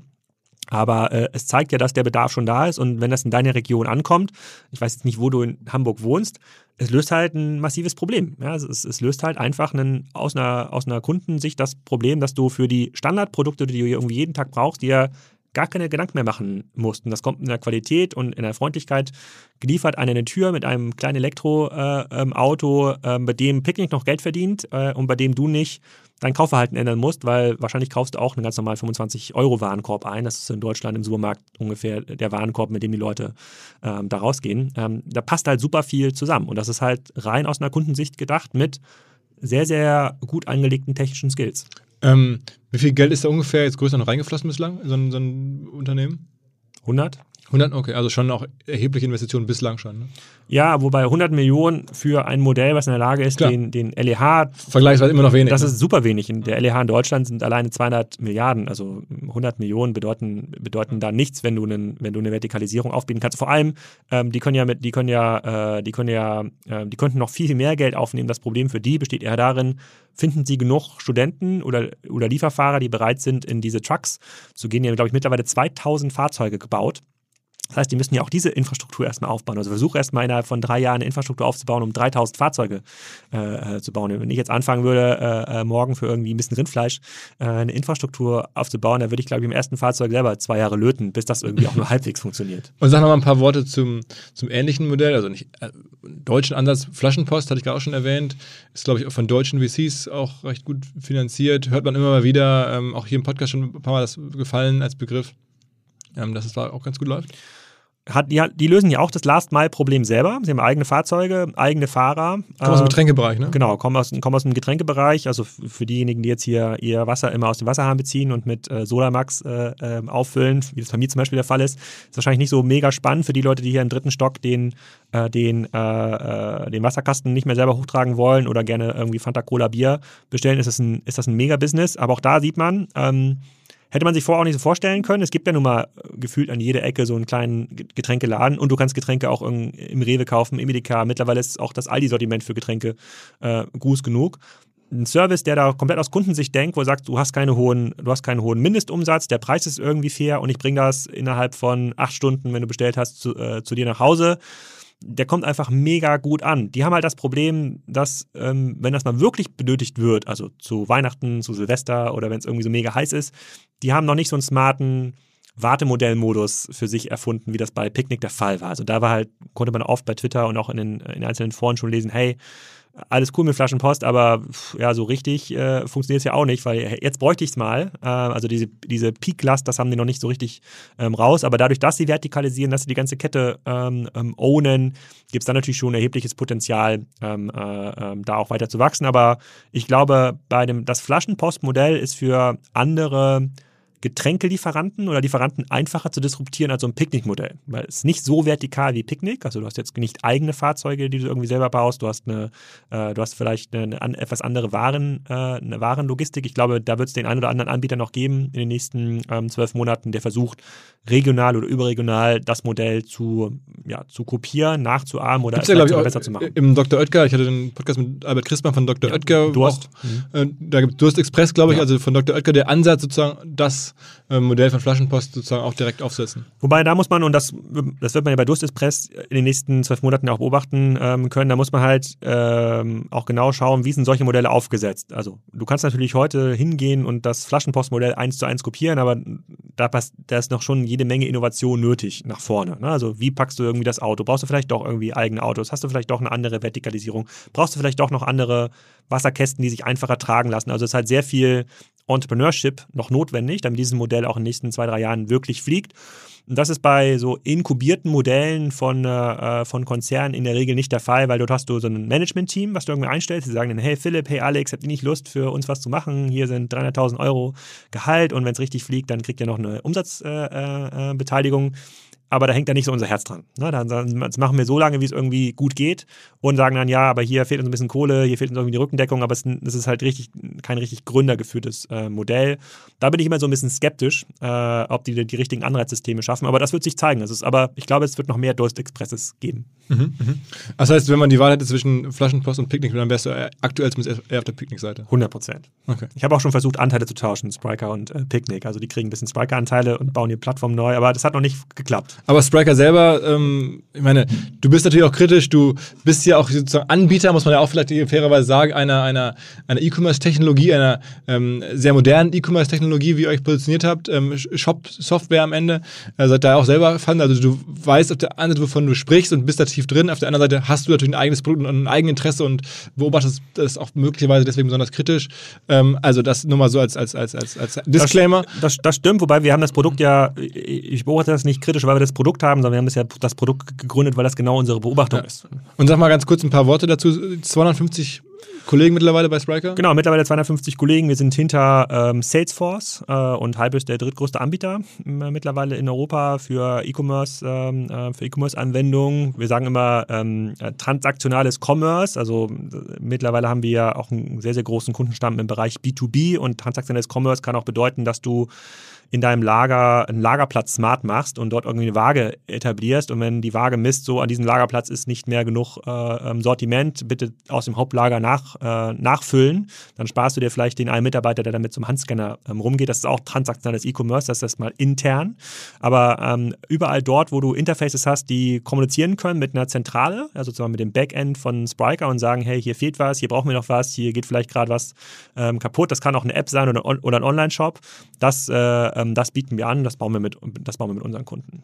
Aber äh, es zeigt ja, dass der Bedarf schon da ist und wenn das in deiner Region ankommt, ich weiß jetzt nicht, wo du in Hamburg wohnst, es löst halt ein massives Problem. Ja, es, es, löst halt einfach einen, aus, einer, aus einer Kundensicht das Problem, dass du für die Standardprodukte, die du irgendwie jeden Tag brauchst, dir gar keine Gedanken mehr machen mussten. Das kommt in der Qualität und in der Freundlichkeit geliefert an eine Tür mit einem kleinen Elektroauto, äh, äh, bei dem Picknick noch Geld verdient äh, und bei dem du nicht dein Kaufverhalten ändern musst, weil wahrscheinlich kaufst du auch einen ganz normalen 25 Euro Warenkorb ein. Das ist in Deutschland im Supermarkt ungefähr der Warenkorb, mit dem die Leute ähm, da rausgehen. Ähm, da passt halt super viel zusammen und das ist halt rein aus einer Kundensicht gedacht mit sehr, sehr gut angelegten technischen Skills. Ähm, wie viel Geld ist da ungefähr jetzt größer noch reingeflossen bislang, so ein, so ein Unternehmen? 100? 100, okay, also schon auch erhebliche Investitionen bislang schon. Ne? Ja, wobei 100 Millionen für ein Modell, was in der Lage ist, den, den LEH. Vergleichsweise immer noch wenig. Das ne? ist super wenig. Der LEH in Deutschland sind alleine 200 Milliarden. Also 100 Millionen bedeuten, bedeuten da nichts, wenn du, einen, wenn du eine Vertikalisierung aufbieten kannst. Vor allem, ähm, die können ja mit, die können ja, äh, die können ja, äh, die könnten noch viel, viel mehr Geld aufnehmen. Das Problem für die besteht eher darin, finden sie genug Studenten oder, oder Lieferfahrer, die bereit sind, in diese Trucks zu gehen. Die haben, glaube ich, mittlerweile 2000 Fahrzeuge gebaut. Das heißt, die müssen ja auch diese Infrastruktur erstmal aufbauen. Also versuche erstmal innerhalb von drei Jahren eine Infrastruktur aufzubauen, um 3000 Fahrzeuge äh, äh, zu bauen. Wenn ich jetzt anfangen würde, äh, äh, morgen für irgendwie ein bisschen Rindfleisch äh, eine Infrastruktur aufzubauen, dann würde ich, glaube ich, im ersten Fahrzeug selber zwei Jahre löten, bis das irgendwie auch nur halbwegs funktioniert. Und sag noch mal ein paar Worte zum, zum ähnlichen Modell, also nicht äh, deutschen Ansatz. Flaschenpost, hatte ich gerade auch schon erwähnt, ist, glaube ich, von deutschen VCs auch recht gut finanziert. Hört man immer mal wieder, ähm, auch hier im Podcast schon ein paar Mal das gefallen als Begriff ähm, dass es da auch ganz gut läuft? hat, die, die lösen ja auch das Last-Mile-Problem selber. Sie haben eigene Fahrzeuge, eigene Fahrer. Kommen aus dem Getränkebereich, ne? Genau, kommen aus, kommen aus dem Getränkebereich. Also für diejenigen, die jetzt hier ihr Wasser immer aus dem Wasserhahn beziehen und mit äh, Solamax äh, äh, auffüllen, wie das bei mir zum Beispiel der Fall ist, ist wahrscheinlich nicht so mega spannend für die Leute, die hier im dritten Stock den, äh, den, äh, äh, den Wasserkasten nicht mehr selber hochtragen wollen oder gerne irgendwie Fanta Cola Bier bestellen, ist das ein, ist das ein Mega-Business. Aber auch da sieht man, ähm, Hätte man sich vorher auch nicht so vorstellen können. Es gibt ja nun mal gefühlt an jeder Ecke so einen kleinen Getränkeladen und du kannst Getränke auch im Rewe kaufen, im Edeka. Mittlerweile ist auch das Aldi-Sortiment für Getränke äh, groß genug. Ein Service, der da komplett aus Kundensicht denkt, wo er sagt, du hast, keine hohen, du hast keinen hohen Mindestumsatz, der Preis ist irgendwie fair und ich bringe das innerhalb von acht Stunden, wenn du bestellt hast, zu, äh, zu dir nach Hause der kommt einfach mega gut an. Die haben halt das Problem, dass, ähm, wenn das mal wirklich benötigt wird, also zu Weihnachten, zu Silvester oder wenn es irgendwie so mega heiß ist, die haben noch nicht so einen smarten Wartemodellmodus für sich erfunden, wie das bei Picknick der Fall war. Also da war halt, konnte man oft bei Twitter und auch in den, in einzelnen Foren schon lesen, hey, alles cool mit Flaschenpost, aber ja, so richtig äh, funktioniert es ja auch nicht, weil jetzt bräuchte ich es mal. Äh, also diese, diese Peak-Last, das haben die noch nicht so richtig ähm, raus, aber dadurch, dass sie vertikalisieren, dass sie die ganze Kette ähm, ähm, ownen, gibt es dann natürlich schon erhebliches Potenzial, ähm, äh, ähm, da auch weiter zu wachsen. Aber ich glaube, bei dem, das Flaschenpost-Modell ist für andere Getränkelieferanten oder Lieferanten einfacher zu disruptieren als so ein Picknick-Modell. Weil es ist nicht so vertikal wie Picknick. Also du hast jetzt nicht eigene Fahrzeuge, die du irgendwie selber baust. Du hast eine, äh, du hast vielleicht eine, eine etwas andere Waren, äh, eine Warenlogistik. Ich glaube, da wird es den einen oder anderen Anbieter noch geben in den nächsten ähm, zwölf Monaten, der versucht, regional oder überregional das Modell zu, ja, zu kopieren, nachzuahmen oder ja, ich, besser zu machen. Im Dr. Oetker, ich hatte den Podcast mit Albert Christmann von Dr. Ja, Oetker. Durst. Auch, mhm. äh, da gibt Durst Express, glaube ich, ja. also von Dr. Oetker der Ansatz sozusagen, das äh, Modell von Flaschenpost sozusagen auch direkt aufsetzen. Wobei da muss man, und das, das wird man ja bei Durstexpress in den nächsten zwölf Monaten auch beobachten ähm, können, da muss man halt ähm, auch genau schauen, wie sind solche Modelle aufgesetzt. Also du kannst natürlich heute hingehen und das Flaschenpostmodell eins zu eins kopieren, aber da, passt, da ist noch schon jede Menge Innovation nötig nach vorne. Ne? Also wie packst du irgendwie das Auto? Brauchst du vielleicht doch irgendwie eigene Autos? Hast du vielleicht doch eine andere Vertikalisierung? Brauchst du vielleicht doch noch andere Wasserkästen, die sich einfacher tragen lassen? Also es ist halt sehr viel Entrepreneurship noch notwendig, damit dieses Modell auch in den nächsten zwei, drei Jahren wirklich fliegt. Und das ist bei so inkubierten Modellen von, äh, von Konzernen in der Regel nicht der Fall, weil dort hast du so ein Management-Team, was du irgendwie einstellst. Sie sagen dann, hey Philipp, hey Alex, habt ihr nicht Lust für uns was zu machen? Hier sind 300.000 Euro Gehalt und wenn es richtig fliegt, dann kriegt ihr noch eine Umsatzbeteiligung. Äh, äh, aber da hängt ja nicht so unser Herz dran. Ne? Dann, das machen wir so lange, wie es irgendwie gut geht und sagen dann, ja, aber hier fehlt uns ein bisschen Kohle, hier fehlt uns irgendwie die Rückendeckung, aber es, es ist halt richtig, kein richtig gründergeführtes äh, Modell. Da bin ich immer so ein bisschen skeptisch, äh, ob die die richtigen Anreizsysteme schaffen, aber das wird sich zeigen. Das ist, aber ich glaube, es wird noch mehr Durst Expresses geben. Mhm, mh. Das heißt, wenn man die Wahl hätte zwischen Flaschenpost und Picknick, dann wärst du aktuell zumindest eher auf der Picknick-Seite. 100 Prozent. Okay. Ich habe auch schon versucht, Anteile zu tauschen, Spriker und äh, Picknick. Also die kriegen ein bisschen Spriker-Anteile und bauen die Plattform neu, aber das hat noch nicht geklappt. Aber Spriker selber, ähm, ich meine, du bist natürlich auch kritisch, du bist ja auch sozusagen Anbieter, muss man ja auch vielleicht fairerweise sagen, einer, einer, einer E-Commerce-Technologie, einer ähm, sehr modernen E-Commerce-Technologie, wie ihr euch positioniert habt, ähm, Shop-Software am Ende, äh, seid da auch selber fand. Also du weißt auf der einen Seite, wovon du sprichst und bist da tief drin, auf der anderen Seite hast du natürlich ein eigenes Produkt und ein Eigeninteresse und beobachtest das auch möglicherweise deswegen besonders kritisch. Ähm, also das nur mal so als, als, als, als, als Disclaimer. Das, das, das stimmt, wobei wir haben das Produkt ja, ich beobachte das nicht kritisch, weil wir das Produkt haben, sondern wir haben das ja das Produkt gegründet, weil das genau unsere Beobachtung ja. ist. Und sag mal ganz kurz ein paar Worte dazu. 250 Kollegen mittlerweile bei Spriker? Genau, mittlerweile 250 Kollegen. Wir sind hinter ähm, Salesforce äh, und Hype ist der drittgrößte Anbieter äh, mittlerweile in Europa für E-Commerce, ähm, äh, für E-Commerce-Anwendungen. Wir sagen immer ähm, äh, transaktionales Commerce. Also mittlerweile haben wir ja auch einen sehr, sehr großen Kundenstamm im Bereich B2B und transaktionales Commerce kann auch bedeuten, dass du in deinem Lager einen Lagerplatz smart machst und dort irgendwie eine Waage etablierst und wenn die Waage misst, so an diesem Lagerplatz ist nicht mehr genug äh, ähm, Sortiment, bitte aus dem Hauptlager nach, äh, nachfüllen, dann sparst du dir vielleicht den einen Mitarbeiter, der damit zum Handscanner ähm, rumgeht. Das ist auch transaktionales E-Commerce, das ist erstmal intern. Aber ähm, überall dort, wo du Interfaces hast, die kommunizieren können mit einer Zentrale, also sozusagen mit dem Backend von Spriker und sagen, hey, hier fehlt was, hier brauchen wir noch was, hier geht vielleicht gerade was ähm, kaputt. Das kann auch eine App sein oder, oder ein Online-Shop. Das äh, ähm, das bieten wir an, das bauen wir mit, das bauen wir mit unseren Kunden.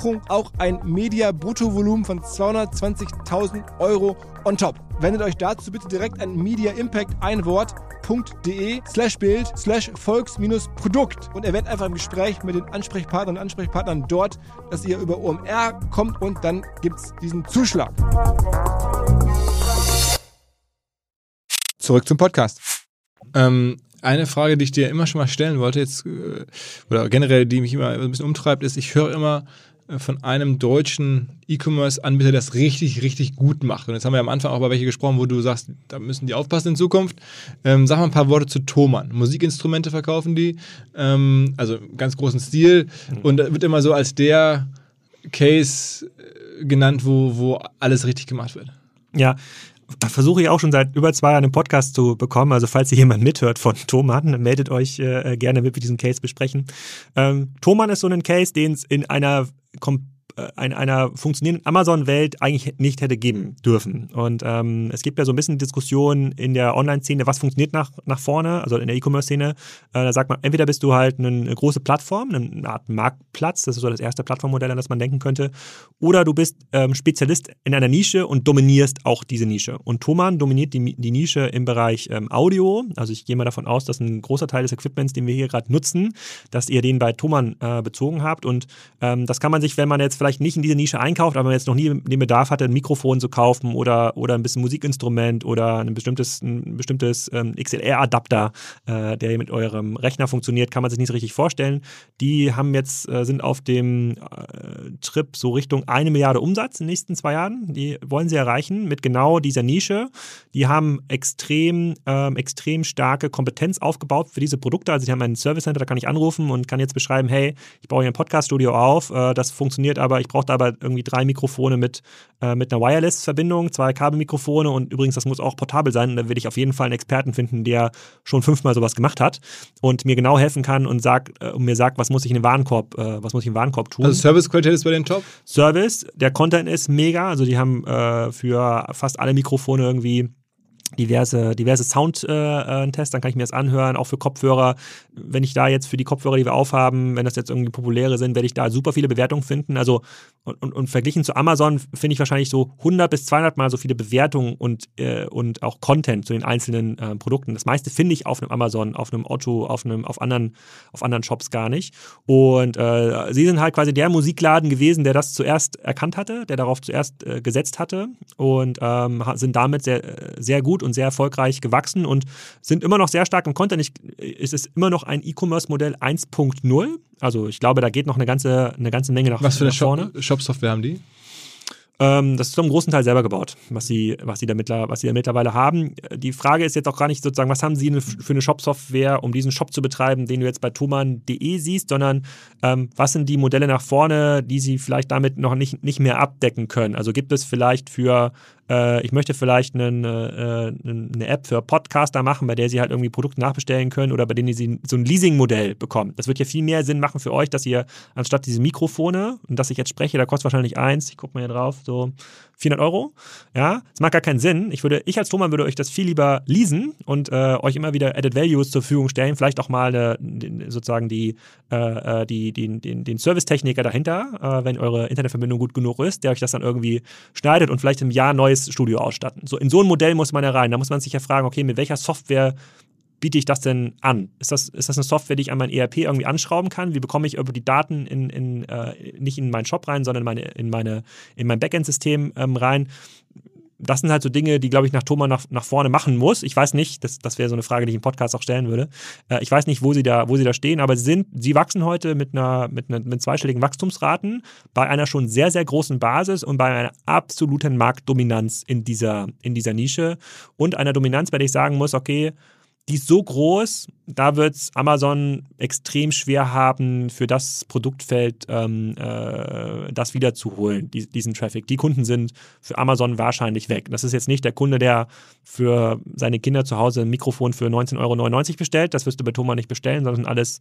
auch ein Media-Bruttovolumen von 220.000 Euro on top. Wendet euch dazu bitte direkt an Media Impact ein Wort de slash Bild slash Volks-Produkt und erwähnt einfach im Gespräch mit den Ansprechpartnern und Ansprechpartnern dort, dass ihr über OMR kommt und dann gibt es diesen Zuschlag. Zurück zum Podcast. Ähm, eine Frage, die ich dir immer schon mal stellen wollte, jetzt, äh, oder generell, die mich immer ein bisschen umtreibt, ist, ich höre immer, von einem deutschen E-Commerce-Anbieter, das richtig, richtig gut macht. Und jetzt haben wir am Anfang auch über welche gesprochen, wo du sagst, da müssen die aufpassen in Zukunft. Ähm, sag mal ein paar Worte zu Thomann. Musikinstrumente verkaufen die, ähm, also ganz großen Stil. Mhm. Und wird immer so als der Case äh, genannt, wo, wo alles richtig gemacht wird. Ja, versuche ich auch schon seit über zwei Jahren einen Podcast zu bekommen. Also falls ihr jemand mithört von Thomann, meldet euch äh, gerne, damit wir diesen Case besprechen. Ähm, Thomann ist so ein Case, den es in einer kom äh, in einer funktionierenden Amazon-Welt eigentlich nicht hätte geben dürfen. Und ähm, es gibt ja so ein bisschen Diskussionen in der Online-Szene, was funktioniert nach, nach vorne, also in der E-Commerce-Szene. Äh, da sagt man, entweder bist du halt eine große Plattform, eine Art Marktplatz, das ist so das erste Plattformmodell, an das man denken könnte, oder du bist ähm, Spezialist in einer Nische und dominierst auch diese Nische. Und Thomann dominiert die, die Nische im Bereich ähm, Audio. Also ich gehe mal davon aus, dass ein großer Teil des Equipments, den wir hier gerade nutzen, dass ihr den bei Thomann äh, bezogen habt. Und ähm, das kann man sich, wenn man jetzt vielleicht nicht in diese Nische einkauft, aber man jetzt noch nie den Bedarf hatte, ein Mikrofon zu kaufen oder, oder ein bisschen Musikinstrument oder ein bestimmtes, ein bestimmtes ähm, XLR-Adapter, äh, der mit eurem Rechner funktioniert, kann man sich nicht so richtig vorstellen. Die haben jetzt, äh, sind auf dem äh, Trip so Richtung eine Milliarde Umsatz in den nächsten zwei Jahren. Die wollen sie erreichen mit genau dieser Nische. Die haben extrem, ähm, extrem starke Kompetenz aufgebaut für diese Produkte. Also sie haben ein Service Center, da kann ich anrufen und kann jetzt beschreiben, hey, ich baue hier ein Podcast-Studio auf, äh, das funktioniert aber, ich brauche aber irgendwie drei Mikrofone mit, äh, mit einer Wireless-Verbindung, zwei Kabelmikrofone und übrigens, das muss auch portabel sein. Und da will ich auf jeden Fall einen Experten finden, der schon fünfmal sowas gemacht hat und mir genau helfen kann und, sagt, äh, und mir sagt, was muss ich in den Warenkorb, äh, was muss ich im Warenkorb tun. Also Service-Qualität ist bei den Top? Service, der Content ist mega. Also die haben äh, für fast alle Mikrofone irgendwie diverse, diverse Soundtests, äh, äh dann kann ich mir das anhören, auch für Kopfhörer. Wenn ich da jetzt für die Kopfhörer, die wir aufhaben, wenn das jetzt irgendwie populäre sind, werde ich da super viele Bewertungen finden. Also und, und, und verglichen zu Amazon finde ich wahrscheinlich so 100 bis 200 Mal so viele Bewertungen und, äh, und auch Content zu den einzelnen äh, Produkten. Das meiste finde ich auf einem Amazon, auf einem Otto, auf einem, auf anderen, auf anderen Shops gar nicht. Und äh, sie sind halt quasi der Musikladen gewesen, der das zuerst erkannt hatte, der darauf zuerst äh, gesetzt hatte und ähm, sind damit sehr, sehr gut und sehr erfolgreich gewachsen und sind immer noch sehr stark im Content. Ich, es ist immer noch ein E-Commerce-Modell 1.0 also ich glaube, da geht noch eine ganze, eine ganze Menge nach, Was für eine vorne. Shop-Software haben die? Ähm, das ist zum großen Teil selber gebaut, was sie, was sie, da, was sie da mittlerweile haben. Die Frage ist jetzt auch gar nicht sozusagen, was haben sie für eine Shop-Software, um diesen Shop zu betreiben, den du jetzt bei thoman.de siehst, sondern ähm, was sind die Modelle nach vorne, die sie vielleicht damit noch nicht, nicht mehr abdecken können. Also gibt es vielleicht für äh, ich möchte vielleicht einen, äh, eine App für Podcaster machen, bei der sie halt irgendwie Produkte nachbestellen können oder bei denen sie so ein Leasing-Modell bekommen. Das wird ja viel mehr Sinn machen für euch, dass ihr anstatt diese Mikrofone, und dass ich jetzt spreche, da kostet wahrscheinlich eins, ich gucke mal hier drauf, so 400 Euro. Ja, das macht gar keinen Sinn. Ich würde, ich als Thomas würde euch das viel lieber leasen und äh, euch immer wieder Added Values zur Verfügung stellen. Vielleicht auch mal eine, sozusagen die, äh, äh, die, die, den, den Servicetechniker dahinter, äh, wenn eure Internetverbindung gut genug ist, der euch das dann irgendwie schneidet und vielleicht im Jahr neues Studio ausstatten. So, in so ein Modell muss man ja rein. Da muss man sich ja fragen, okay, mit welcher Software biete ich das denn an? Ist das, ist das eine Software, die ich an mein ERP irgendwie anschrauben kann? Wie bekomme ich über die Daten in, in, äh, nicht in meinen Shop rein, sondern in, meine, in, meine, in mein Backend-System ähm, rein? das sind halt so Dinge, die, glaube ich, nach Thomas nach, nach vorne machen muss. Ich weiß nicht, das, das wäre so eine Frage, die ich im Podcast auch stellen würde. Äh, ich weiß nicht, wo sie da, wo sie da stehen, aber sie sind, sie wachsen heute mit einer, mit einer, mit zweistelligen Wachstumsraten bei einer schon sehr, sehr großen Basis und bei einer absoluten Marktdominanz in dieser, in dieser Nische und einer Dominanz, bei der ich sagen muss, okay, die ist so groß, da wird es Amazon extrem schwer haben, für das Produktfeld ähm, äh, das wiederzuholen, die, diesen Traffic. Die Kunden sind für Amazon wahrscheinlich weg. Das ist jetzt nicht der Kunde, der für seine Kinder zu Hause ein Mikrofon für 19,99 Euro bestellt. Das wirst du bei Thomas nicht bestellen, sondern alles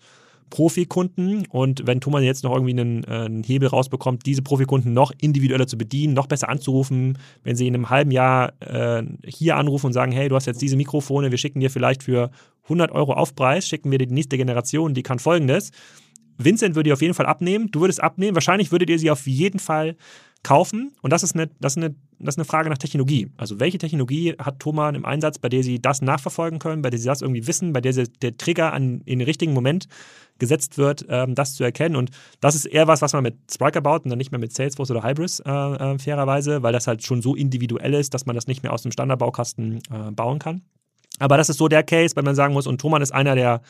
Profikunden. Und wenn Thomas jetzt noch irgendwie einen, äh, einen, Hebel rausbekommt, diese Profikunden noch individueller zu bedienen, noch besser anzurufen, wenn sie in einem halben Jahr äh, hier anrufen und sagen, hey, du hast jetzt diese Mikrofone, wir schicken dir vielleicht für 100 Euro Aufpreis, schicken wir dir die nächste Generation, die kann folgendes. Vincent würde die auf jeden Fall abnehmen, du würdest abnehmen, wahrscheinlich würdet ihr sie auf jeden Fall kaufen. Und das ist eine, das ist eine, das ist eine Frage nach Technologie. Also welche Technologie hat Thomann im Einsatz, bei der sie das nachverfolgen können, bei der sie das irgendwie wissen, bei der sie, der Trigger an, in den richtigen Moment gesetzt wird, ähm, das zu erkennen. Und das ist eher was, was man mit Spriker baut und dann nicht mehr mit Salesforce oder Hybris äh, äh, fairerweise, weil das halt schon so individuell ist, dass man das nicht mehr aus dem Standardbaukasten äh, bauen kann. Aber das ist so der Case, weil man sagen muss, und Thomann ist einer der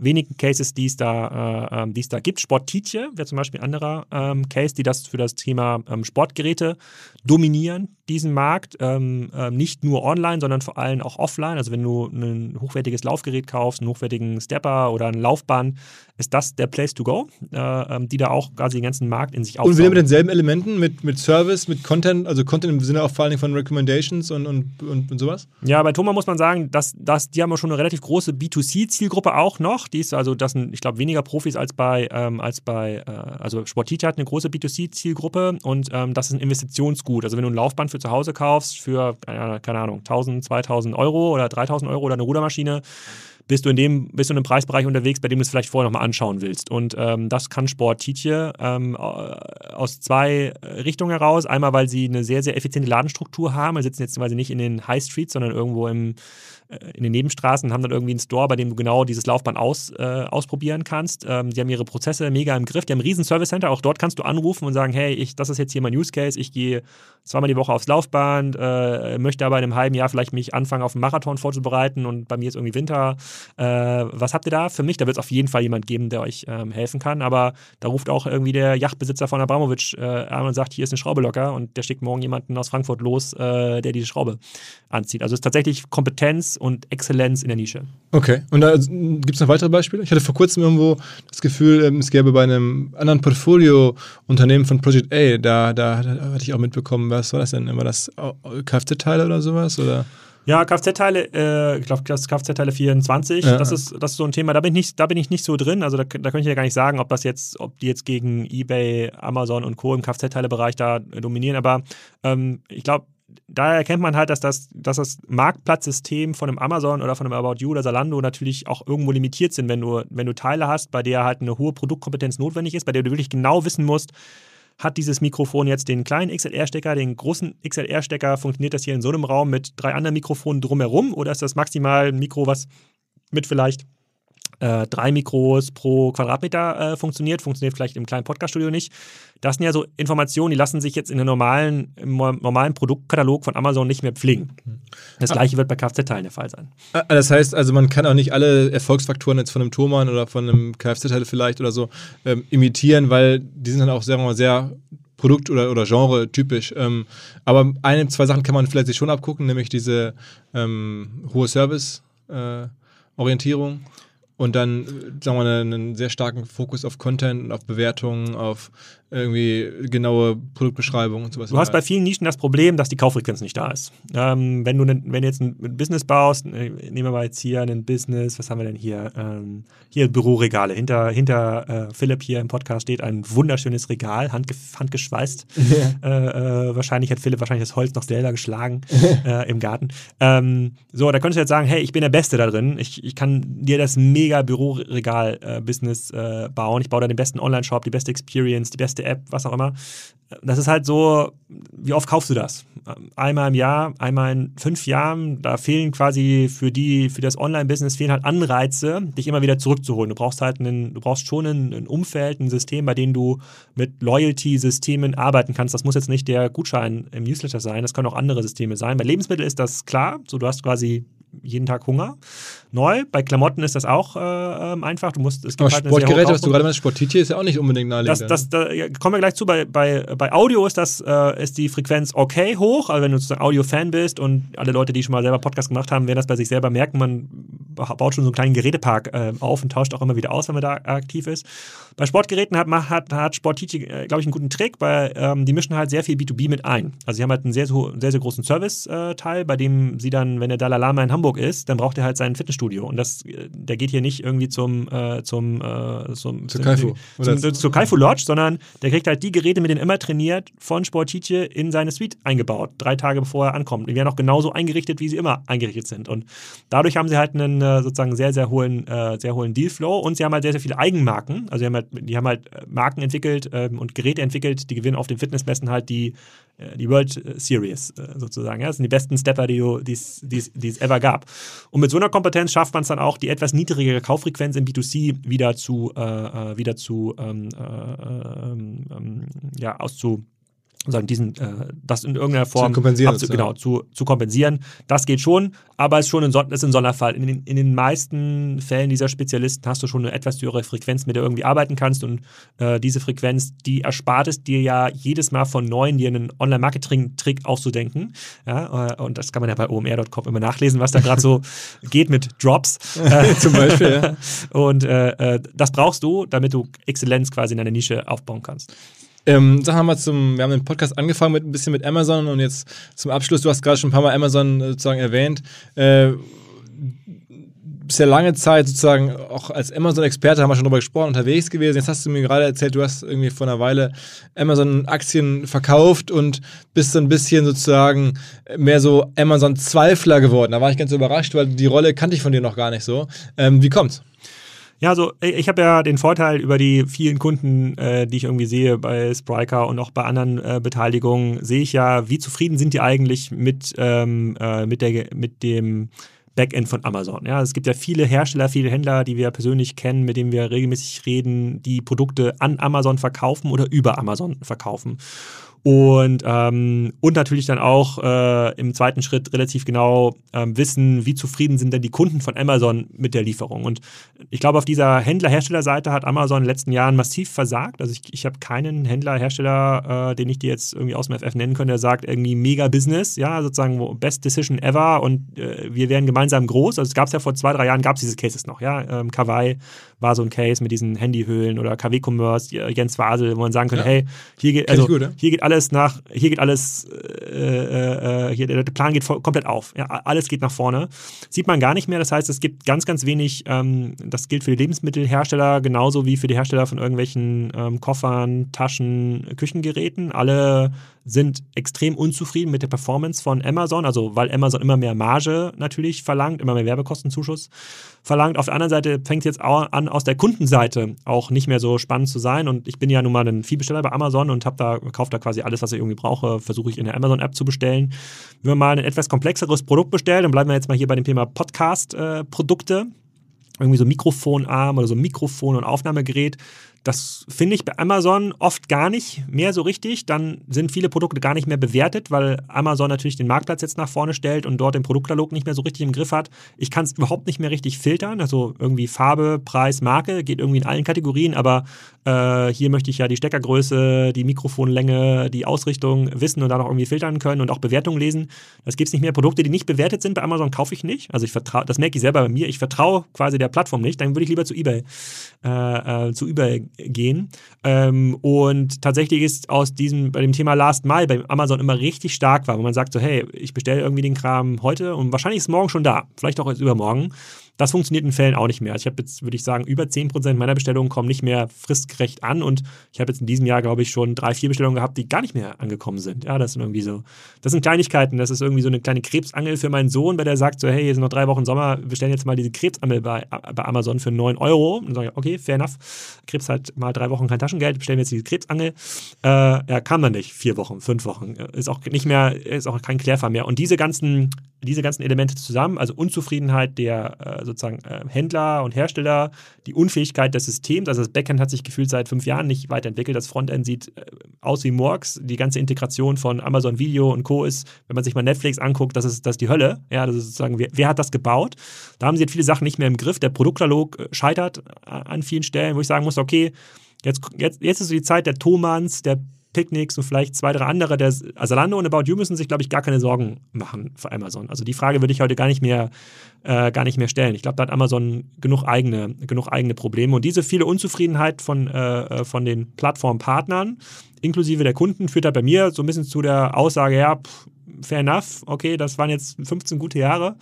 wenigen Cases, die es da, äh, ähm, die es da gibt. Sporttietje wäre zum Beispiel ein anderer ähm, Case, die das für das Thema ähm, Sportgeräte dominieren, diesen Markt. Ähm, ähm, nicht nur online, sondern vor allem auch offline. Also wenn du ein hochwertiges Laufgerät kaufst, einen hochwertigen Stepper oder ein Laufband, ist das der Place to go, äh, ähm, die da auch quasi den ganzen Markt in sich aufbauen. Und wieder mit denselben Elementen, mit, mit Service, mit Content, also Content im Sinne auch vor allem von Recommendations und, und, und, und sowas? Ja, bei Thomas muss man sagen, dass, dass die haben schon eine relativ große B2C-Zielgruppe auch noch. Ist also, das sind, ich glaube, weniger Profis als bei, ähm, als bei äh, also Sportita hat eine große B2C-Zielgruppe und ähm, das ist ein Investitionsgut. Also wenn du ein Laufband für zu Hause kaufst für, äh, keine Ahnung, 1000, 2000 Euro oder 3000 Euro oder eine Rudermaschine, bist du in dem, bist du in einem Preisbereich unterwegs, bei dem du es vielleicht vorher nochmal anschauen willst. Und ähm, das kann Sport Tietje ähm, aus zwei Richtungen heraus. Einmal, weil sie eine sehr, sehr effiziente Ladenstruktur haben. Wir sitzen jetzt quasi nicht in den High Streets, sondern irgendwo im in den Nebenstraßen haben dann irgendwie einen Store, bei dem du genau dieses Laufband aus, äh, ausprobieren kannst. Ähm, die haben ihre Prozesse mega im Griff. Die haben ein riesen Service Center. Auch dort kannst du anrufen und sagen, hey, ich, das ist jetzt hier mein Use Case. Ich gehe zweimal die Woche aufs Laufband, äh, möchte aber in einem halben Jahr vielleicht mich anfangen, auf einen Marathon vorzubereiten und bei mir ist irgendwie Winter. Äh, was habt ihr da für mich? Da wird es auf jeden Fall jemand geben, der euch ähm, helfen kann. Aber da ruft auch irgendwie der Yachtbesitzer von Abramowitsch äh, an und sagt, hier ist eine Schraube locker und der schickt morgen jemanden aus Frankfurt los, äh, der diese Schraube anzieht. Also es ist tatsächlich Kompetenz und Exzellenz in der Nische. Okay. Und da gibt es noch weitere Beispiele? Ich hatte vor kurzem irgendwo das Gefühl, ähm, es gäbe bei einem anderen Portfolio-Unternehmen von Project A, da, da, da, hatte ich auch mitbekommen, was war das denn? War das Kfz-Teile oder sowas? Oder? Ja, Kfz-Teile, äh, ich glaube, Kfz-Teile 24, ja. das, ist, das ist so ein Thema, da bin ich nicht, da bin ich nicht so drin. Also da, da könnte ich ja gar nicht sagen, ob das jetzt, ob die jetzt gegen Ebay, Amazon und Co. im Kfz-Teile-Bereich da dominieren. Aber ähm, ich glaube, da erkennt man halt, dass das, dass das Marktplatzsystem von einem Amazon oder von einem About You oder Zalando natürlich auch irgendwo limitiert sind, wenn du, wenn du Teile hast, bei der halt eine hohe Produktkompetenz notwendig ist, bei der du wirklich genau wissen musst, hat dieses Mikrofon jetzt den kleinen XLR-Stecker, den großen XLR-Stecker, funktioniert das hier in so einem Raum mit drei anderen Mikrofonen drumherum oder ist das maximal ein Mikro, was mit vielleicht äh, drei Mikros pro Quadratmeter äh, funktioniert, funktioniert vielleicht im kleinen Podcaststudio nicht. Das sind ja so Informationen, die lassen sich jetzt in einem normalen, im normalen Produktkatalog von Amazon nicht mehr pflegen. Das gleiche wird bei Kfz-Teilen der Fall sein. Ah, das heißt also, man kann auch nicht alle Erfolgsfaktoren jetzt von einem Thomann oder von einem Kfz-Teil vielleicht oder so ähm, imitieren, weil die sind dann auch sehr, sehr Produkt- oder, oder Genre-typisch. Ähm, aber eine, zwei Sachen kann man vielleicht sich schon abgucken, nämlich diese ähm, hohe Service-Orientierung. Äh, und dann, sagen wir mal, einen sehr starken Fokus auf Content, auf Bewertungen, auf irgendwie genaue Produktbeschreibungen und sowas. Du hast bei vielen Nischen das Problem, dass die Kauffrequenz nicht da ist. Ähm, wenn du ne, wenn du jetzt ein Business baust, äh, nehmen wir mal jetzt hier ein Business, was haben wir denn hier? Ähm, hier Büroregale. Hinter, hinter äh, Philipp hier im Podcast steht ein wunderschönes Regal, handge handgeschweißt. Ja. Äh, äh, wahrscheinlich hat Philipp wahrscheinlich das Holz noch selber geschlagen äh, im Garten. Ähm, so, da könntest du jetzt sagen, hey, ich bin der Beste da drin. Ich, ich kann dir das mega Büroregal-Business äh, bauen. Ich baue da den besten Online-Shop, die beste Experience, die beste beste App, was auch immer. Das ist halt so, wie oft kaufst du das? Einmal im Jahr, einmal in fünf Jahren. Da fehlen quasi für die, für das Online-Business fehlen halt Anreize, dich immer wieder zurückzuholen. Du brauchst halt einen, du brauchst schon ein, ein Umfeld, ein System, bei dem du mit Loyalty-Systemen arbeiten kannst. Das muss jetzt nicht der Gutschein im Newsletter sein, das können auch andere Systeme sein. Bei Lebensmitteln ist das klar. So, du hast quasi jeden Tag Hunger. Neu. Bei Klamotten ist das auch äh, ähm, einfach. Du musst, es gibt Aber halt Sportgeräte, was du gerade meinst, Sportitier ist ja auch nicht unbedingt naheliegend. Das, das, da ja, kommen wir gleich zu. Bei, bei, bei Audio ist, das, äh, ist die Frequenz okay hoch. Also wenn du sozusagen Audio-Fan bist und alle Leute, die schon mal selber Podcast gemacht haben, werden das bei sich selber merken. Man baut schon so einen kleinen Gerätepark äh, auf und tauscht auch immer wieder aus, wenn man da aktiv ist. Bei Sportgeräten hat, hat, hat Sportitier, äh, glaube ich, einen guten Trick, weil ähm, die mischen halt sehr viel B2B mit ein. Also sie haben halt einen sehr, sehr, sehr großen Service-Teil, bei dem sie dann, wenn der Dalai Lama in Hamburg ist, dann braucht er halt sein Fitnessstudio. Und das, der geht hier nicht irgendwie zum, äh, zum, äh, zum, zu Kaifu. Zum, zum, zur Kaifu Lodge, sondern der kriegt halt die Geräte, mit denen immer trainiert, von Sportice in seine Suite eingebaut, drei Tage bevor er ankommt. Die werden auch genauso eingerichtet, wie sie immer eingerichtet sind. Und dadurch haben sie halt einen äh, sozusagen sehr, sehr hohen, äh, sehr hohen Dealflow und sie haben halt sehr, sehr viele Eigenmarken. Also die haben halt, die haben halt Marken entwickelt ähm, und Geräte entwickelt, die gewinnen auf den Fitnessmessen halt die äh, die World Series äh, sozusagen. Ja? Das sind die besten Stepper, die es ever gab. Und mit so einer Kompetenz schafft man es dann auch, die etwas niedrigere Kauffrequenz im B2C wieder zu, äh, äh wieder zu ähm, äh, ähm, ähm, ja, auszu sagen, diesen, äh, das in irgendeiner Form zu kompensieren, abzu, genau, zu, zu kompensieren. Das geht schon, aber es ist schon ein, ist ein Sonderfall. In den, in den meisten Fällen dieser Spezialisten hast du schon eine etwas höhere Frequenz, mit der du irgendwie arbeiten kannst und äh, diese Frequenz, die erspart es dir ja jedes Mal von Neuen, dir einen Online-Marketing-Trick auszudenken. Ja, äh, und das kann man ja bei omr.com immer nachlesen, was da gerade so geht mit Drops. Zum Beispiel, ja. Und äh, äh, das brauchst du, damit du Exzellenz quasi in deiner Nische aufbauen kannst. Ähm, wir mal zum, wir haben den Podcast angefangen mit ein bisschen mit Amazon und jetzt zum Abschluss, du hast gerade schon ein paar Mal Amazon sozusagen erwähnt. Äh, bist ja lange Zeit sozusagen auch als Amazon-Experte, haben wir schon darüber gesprochen, unterwegs gewesen. Jetzt hast du mir gerade erzählt, du hast irgendwie vor einer Weile Amazon-Aktien verkauft und bist so ein bisschen sozusagen mehr so Amazon-Zweifler geworden. Da war ich ganz überrascht, weil die Rolle kannte ich von dir noch gar nicht so. Ähm, wie kommt's? Ja, also ich habe ja den Vorteil über die vielen Kunden, äh, die ich irgendwie sehe bei Spryker und auch bei anderen äh, Beteiligungen, sehe ich ja, wie zufrieden sind die eigentlich mit, ähm, äh, mit, der, mit dem Backend von Amazon. Ja, es gibt ja viele Hersteller, viele Händler, die wir persönlich kennen, mit denen wir regelmäßig reden, die Produkte an Amazon verkaufen oder über Amazon verkaufen. Und, ähm, und natürlich dann auch äh, im zweiten Schritt relativ genau ähm, wissen, wie zufrieden sind denn die Kunden von Amazon mit der Lieferung. Und ich glaube, auf dieser Händler-Hersteller-Seite hat Amazon in den letzten Jahren massiv versagt. Also ich, ich habe keinen Händler-Hersteller, äh, den ich dir jetzt irgendwie aus dem FF nennen könnte, der sagt irgendwie mega Business, ja, sozusagen best decision ever und äh, wir werden gemeinsam groß. Also es gab es ja vor zwei, drei Jahren, gab es diese Cases noch, ja. Ähm, Kawaii war so ein Case mit diesen Handyhöhlen oder KW Commerce, Jens Wasel, wo man sagen könnte, ja. hey, hier geht, also, gut, ja? hier geht alles nach, hier geht alles, äh, äh, hier, der Plan geht voll, komplett auf. Ja, alles geht nach vorne. Sieht man gar nicht mehr. Das heißt, es gibt ganz, ganz wenig, ähm, das gilt für die Lebensmittelhersteller genauso wie für die Hersteller von irgendwelchen ähm, Koffern, Taschen, Küchengeräten. Alle sind extrem unzufrieden mit der Performance von Amazon, also weil Amazon immer mehr Marge natürlich verlangt, immer mehr Werbekostenzuschuss verlangt. Auf der anderen Seite fängt es jetzt auch an, aus der Kundenseite auch nicht mehr so spannend zu sein. Und ich bin ja nun mal ein Vielbesteller bei Amazon und habe da, kaufe da quasi alles, was ich irgendwie brauche, versuche ich in der Amazon-App zu bestellen. Wenn man mal ein etwas komplexeres Produkt bestellt, dann bleiben wir jetzt mal hier bei dem Thema Podcast-Produkte. Äh, irgendwie so Mikrofonarm oder so Mikrofon- und Aufnahmegerät das finde ich bei Amazon oft gar nicht mehr so richtig. Dann sind viele Produkte gar nicht mehr bewertet, weil Amazon natürlich den Marktplatz jetzt nach vorne stellt und dort den Produktkatalog nicht mehr so richtig im Griff hat. Ich kann es überhaupt nicht mehr richtig filtern. Also irgendwie Farbe, Preis, Marke geht irgendwie in allen Kategorien, aber äh, hier möchte ich ja die Steckergröße, die Mikrofonlänge, die Ausrichtung wissen und dann auch irgendwie filtern können und auch Bewertungen lesen. Das gibt es nicht mehr. Produkte, die nicht bewertet sind bei Amazon, kaufe ich nicht. Also ich vertraue, das merke ich selber bei mir. Ich vertraue quasi der Plattform nicht. Dann würde ich lieber zu eBay, äh, äh, zu eBay gehen. Ähm, und tatsächlich ist aus diesem, bei dem Thema Last Mile bei Amazon immer richtig stark war, wo man sagt so, hey, ich bestelle irgendwie den Kram heute und wahrscheinlich ist morgen schon da, vielleicht auch jetzt übermorgen. Das funktioniert in Fällen auch nicht mehr. Also ich habe jetzt, würde ich sagen, über 10% meiner Bestellungen kommen nicht mehr fristgerecht an und ich habe jetzt in diesem Jahr, glaube ich, schon drei, vier Bestellungen gehabt, die gar nicht mehr angekommen sind. Ja, das sind irgendwie so, das sind Kleinigkeiten. Das ist irgendwie so eine kleine Krebsangel für meinen Sohn, weil der sagt so, hey, hier sind noch drei Wochen Sommer, bestellen jetzt mal diese Krebsangel bei, bei Amazon für 9 Euro. Und dann sage ich, okay, fair enough. Krebs halt mal drei Wochen kein Taschengeld, bestellen wir jetzt die Krebsangel. Äh, ja, kam dann nicht. Vier Wochen, fünf Wochen. Ist auch nicht mehr, ist auch kein Klärfall mehr. Und diese ganzen, diese ganzen Elemente zusammen, also Unzufriedenheit der äh, sozusagen äh, Händler und Hersteller, die Unfähigkeit des Systems, also das Backend hat sich gefühlt seit fünf Jahren nicht weiterentwickelt, das Frontend sieht äh, aus wie Morgs, die ganze Integration von Amazon Video und Co. ist, wenn man sich mal Netflix anguckt, das ist, das ist die Hölle. Ja, das ist sozusagen, wer, wer hat das gebaut? Da haben sie jetzt viele Sachen nicht mehr im Griff. Der Produktkatalog äh, scheitert an vielen Stellen, wo ich sagen muss, okay, jetzt, jetzt, jetzt ist so die Zeit der Thomans, der Picknicks und vielleicht zwei, drei andere. Der Zalando und About You müssen sich, glaube ich, gar keine Sorgen machen für Amazon. Also die Frage würde ich heute gar nicht mehr, äh, gar nicht mehr stellen. Ich glaube, da hat Amazon genug eigene, genug eigene Probleme. Und diese viele Unzufriedenheit von, äh, äh von den Plattformpartnern, inklusive der Kunden, führt halt bei mir so ein bisschen zu der Aussage, ja, pff, fair enough, okay, das waren jetzt 15 gute Jahre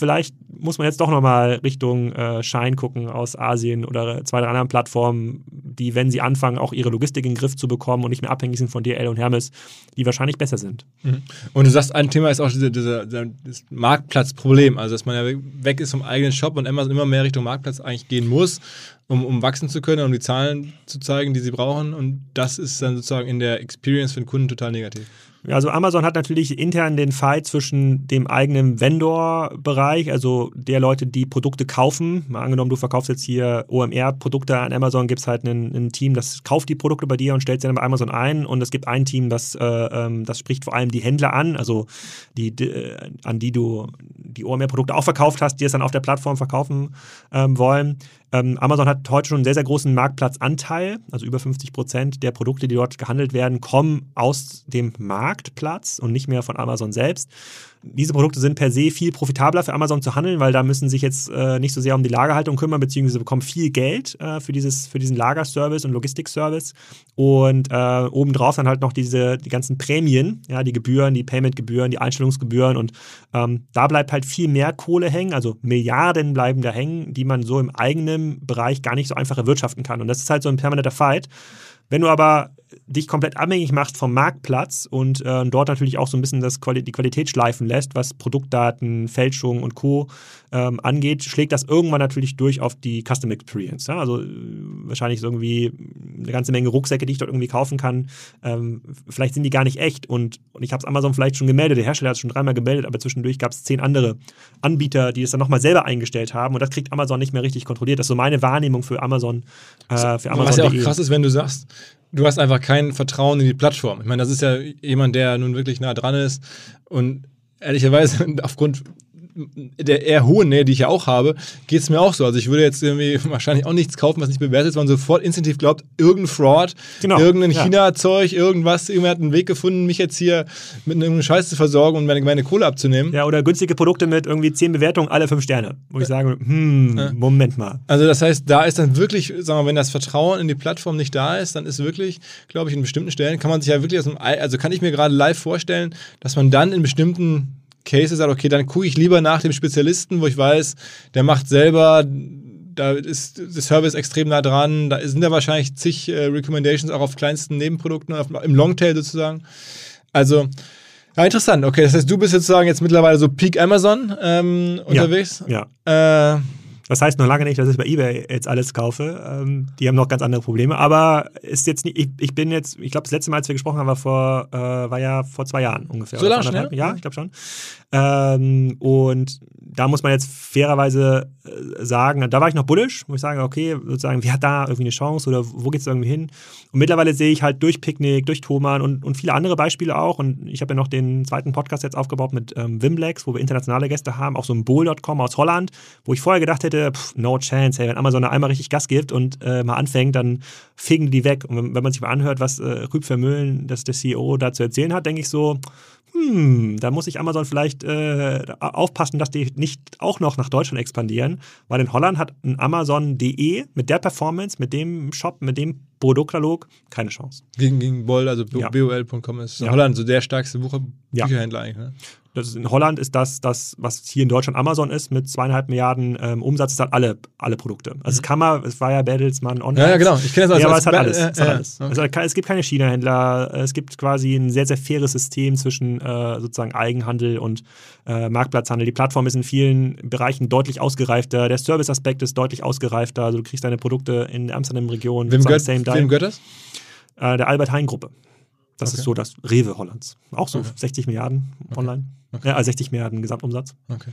vielleicht muss man jetzt doch nochmal Richtung äh, Shine gucken aus Asien oder zwei, drei anderen Plattformen, die, wenn sie anfangen, auch ihre Logistik in den Griff zu bekommen und nicht mehr abhängig sind von DL und Hermes, die wahrscheinlich besser sind. Mhm. Und du sagst, ein Thema ist auch diese, diese, das Marktplatzproblem, also dass man ja weg ist vom eigenen Shop und Amazon immer mehr Richtung Marktplatz eigentlich gehen muss, um, um wachsen zu können, um die Zahlen zu zeigen, die sie brauchen. Und das ist dann sozusagen in der Experience für den Kunden total negativ. Also Amazon hat natürlich intern den Fight zwischen dem eigenen Vendor-Bereich, also der Leute, die Produkte kaufen. Mal angenommen, du verkaufst jetzt hier OMR-Produkte an Amazon, gibt es halt ein, ein, Team, das kauft die Produkte bei dir und stellt sie dann bei Amazon ein. Und es gibt ein Team, das, äh, ähm, das spricht vor allem die Händler an, also die, die äh, an die du die OMR-Produkte auch verkauft hast, die es dann auf der Plattform verkaufen ähm, wollen. Ähm, Amazon hat heute schon einen sehr, sehr großen Marktplatzanteil, also über 50 Prozent der Produkte, die dort gehandelt werden, kommen aus dem Marktplatz und nicht mehr von Amazon selbst diese Produkte sind per se viel profitabler für Amazon zu handeln, weil da müssen sich jetzt äh, nicht so sehr um die Lagerhaltung kümmern, beziehungsweise bekommen viel Geld äh, für, dieses, für diesen Lagerservice und Logistikservice. Und äh, obendrauf dann halt noch diese, die ganzen Prämien, ja, die Gebühren, die Paymentgebühren, die Einstellungsgebühren. Und ähm, da bleibt halt viel mehr Kohle hängen, also Milliarden bleiben da hängen, die man so im eigenen Bereich gar nicht so einfach erwirtschaften kann. Und das ist halt so ein permanenter Fight. Wenn du aber dich komplett abhängig machst vom Marktplatz und äh, dort natürlich auch so ein bisschen das Quali die Qualität schleifen lässt, was Produktdaten, Fälschung und Co. Ähm, angeht, schlägt das irgendwann natürlich durch auf die Custom Experience. Ja? Also äh, wahrscheinlich so irgendwie eine ganze Menge Rucksäcke, die ich dort irgendwie kaufen kann. Ähm, vielleicht sind die gar nicht echt und, und ich habe es Amazon vielleicht schon gemeldet, der Hersteller hat es schon dreimal gemeldet, aber zwischendurch gab es zehn andere Anbieter, die es dann nochmal selber eingestellt haben und das kriegt Amazon nicht mehr richtig kontrolliert. Das ist so meine Wahrnehmung für Amazon. Äh, für Amazon. Was ja auch krass ist, wenn du sagst, du hast einfach kein Vertrauen in die Plattform. Ich meine, das ist ja jemand, der nun wirklich nah dran ist und ehrlicherweise aufgrund der eher hohen Nähe, die ich ja auch habe, geht es mir auch so. Also ich würde jetzt irgendwie wahrscheinlich auch nichts kaufen, was nicht bewertet ist, weil man sofort instinktiv glaubt, irgendein Fraud, genau. irgendein ja. China-Zeug, irgendwas, irgendwer hat einen Weg gefunden, mich jetzt hier mit irgendeinem Scheiß zu versorgen und meine, meine Kohle abzunehmen. Ja, oder günstige Produkte mit irgendwie zehn Bewertungen, alle fünf Sterne. Wo ich sage, hm, ja. Moment mal. Also das heißt, da ist dann wirklich, sagen wir, wenn das Vertrauen in die Plattform nicht da ist, dann ist wirklich, glaube ich, in bestimmten Stellen kann man sich ja wirklich aus dem, also kann ich mir gerade live vorstellen, dass man dann in bestimmten Case sagt, okay, dann gucke ich lieber nach dem Spezialisten, wo ich weiß, der macht selber, da ist der Service extrem nah dran, da sind ja wahrscheinlich zig äh, Recommendations auch auf kleinsten Nebenprodukten, auf, im Longtail sozusagen. Also, ja, interessant. Okay, das heißt, du bist sozusagen jetzt mittlerweile so Peak Amazon ähm, unterwegs. Ja. ja. Äh, das heißt noch lange nicht, dass ich bei eBay jetzt alles kaufe. Ähm, die haben noch ganz andere Probleme. Aber ist jetzt nicht, ich, ich bin jetzt, ich glaube, das letzte Mal, als wir gesprochen haben, war vor, äh, war ja vor zwei Jahren ungefähr. So lange schnell? Ja, ich glaube schon. Ähm, und da muss man jetzt fairerweise äh, sagen, da war ich noch bullish, wo ich sage, okay, sozusagen, wer hat da irgendwie eine Chance oder wo geht es irgendwie hin? Und mittlerweile sehe ich halt durch Picknick, durch Thoman und, und viele andere Beispiele auch. Und ich habe ja noch den zweiten Podcast jetzt aufgebaut mit ähm, Wimblex, wo wir internationale Gäste haben, auch so ein Bowl.com aus Holland, wo ich vorher gedacht hätte, pff, no chance, hey, wenn Amazon da einmal richtig Gas gibt und äh, mal anfängt, dann fegen die weg. Und wenn, wenn man sich mal anhört, was äh, Rüb Vermöhlen, das der CEO da zu erzählen hat, denke ich so, hm, da muss ich Amazon vielleicht äh, aufpassen, dass die nicht auch noch nach Deutschland expandieren, weil in Holland hat ein Amazon.de mit der Performance, mit dem Shop, mit dem Produktkatalog keine Chance. Gegen, gegen Boll, also ja. bol.com ist in ja. Holland so der stärkste Bucher ja. Bücherhändler eigentlich. Ne? Ist in Holland ist das, das, was hier in Deutschland Amazon ist, mit zweieinhalb Milliarden ähm, Umsatz, ist halt alle, alle Produkte. Also es kann mal, es war ja Bertelsmann online. Ja, ja, genau. Ich kenne das als, ja, aber als es hat alles. äh, Es, hat äh, alles. okay. Also, es gibt keine China-Händler, es gibt quasi ein sehr, sehr faires System zwischen äh, sozusagen Eigenhandel und äh, Marktplatzhandel. Die Plattform ist in vielen Bereichen deutlich ausgereifter, der Service-Aspekt ist deutlich ausgereifter, also du kriegst deine Produkte in der Amsterdam-Region, Wem gehört, wem gehört das? äh, der Albert Heijn-Gruppe. Das Okay. ist so das Rewe Hollands. Auch so Okay. 60 Milliarden online. Ja, also 60 Milliarden Gesamtumsatz. Okay.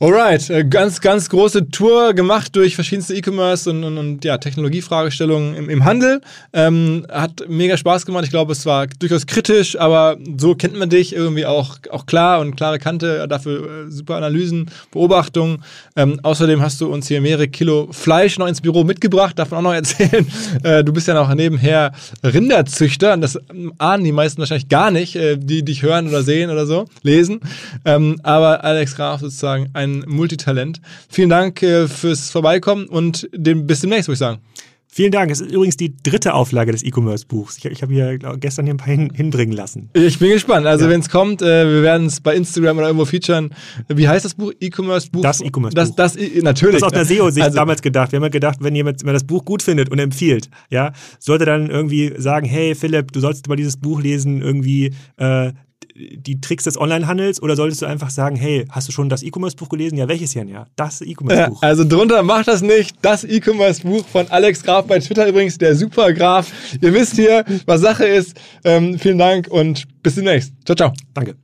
Alright, äh, ganz, ganz große Tour gemacht durch verschiedenste E-Commerce und, und, und ja, Technologiefragestellungen im, im Handel. Ähm, hat mega Spaß gemacht. Ich glaube, es war durchaus kritisch, aber so kennt man dich irgendwie auch, auch klar und klare Kante. Dafür äh, super Analysen, Beobachtungen. Ähm, außerdem hast du uns hier mehrere Kilo Fleisch noch ins Büro mitgebracht. Man auch noch erzählen. Äh, du bist ja noch nebenher Rinderzüchter. Und das ähm, ahnen die meisten wahrscheinlich gar nicht, äh, die dich hören oder sehen oder so, lesen. Ähm, aber Alex Graf sozusagen ein Multitalent. Vielen Dank äh, fürs Vorbeikommen und dem, bis demnächst, würde ich sagen. Vielen Dank. Es ist übrigens die dritte Auflage des E-Commerce-Buchs. Ich, ich habe hier glaub, gestern hier ein paar hin, hinbringen lassen. Ich bin gespannt. Also, Ja. wenn es kommt, äh, wir werden es bei Instagram oder irgendwo featuren. Wie heißt das Buch? E-Commerce-Buch? Das E-Commerce-Buch. Das, das, I- natürlich. Das ist aus der SEO-Sicht Also- damals gedacht. Wir haben ja gedacht, wenn jemand wenn man das Buch gut findet und empfiehlt, ja, sollte dann irgendwie sagen, hey Philipp, du solltest mal dieses Buch lesen, irgendwie äh, die Tricks des Onlinehandels oder solltest du einfach sagen, hey, hast du schon das E-Commerce-Buch gelesen? Ja, welches denn? Ja, das Ja, E-Commerce-Buch. also drunter macht das nicht. Das E-Commerce-Buch von Alex Graf bei Twitter übrigens, der Supergraf. Ihr wisst hier, was Sache ist. Ähm, vielen Dank und bis demnächst. Ciao, ciao. Danke.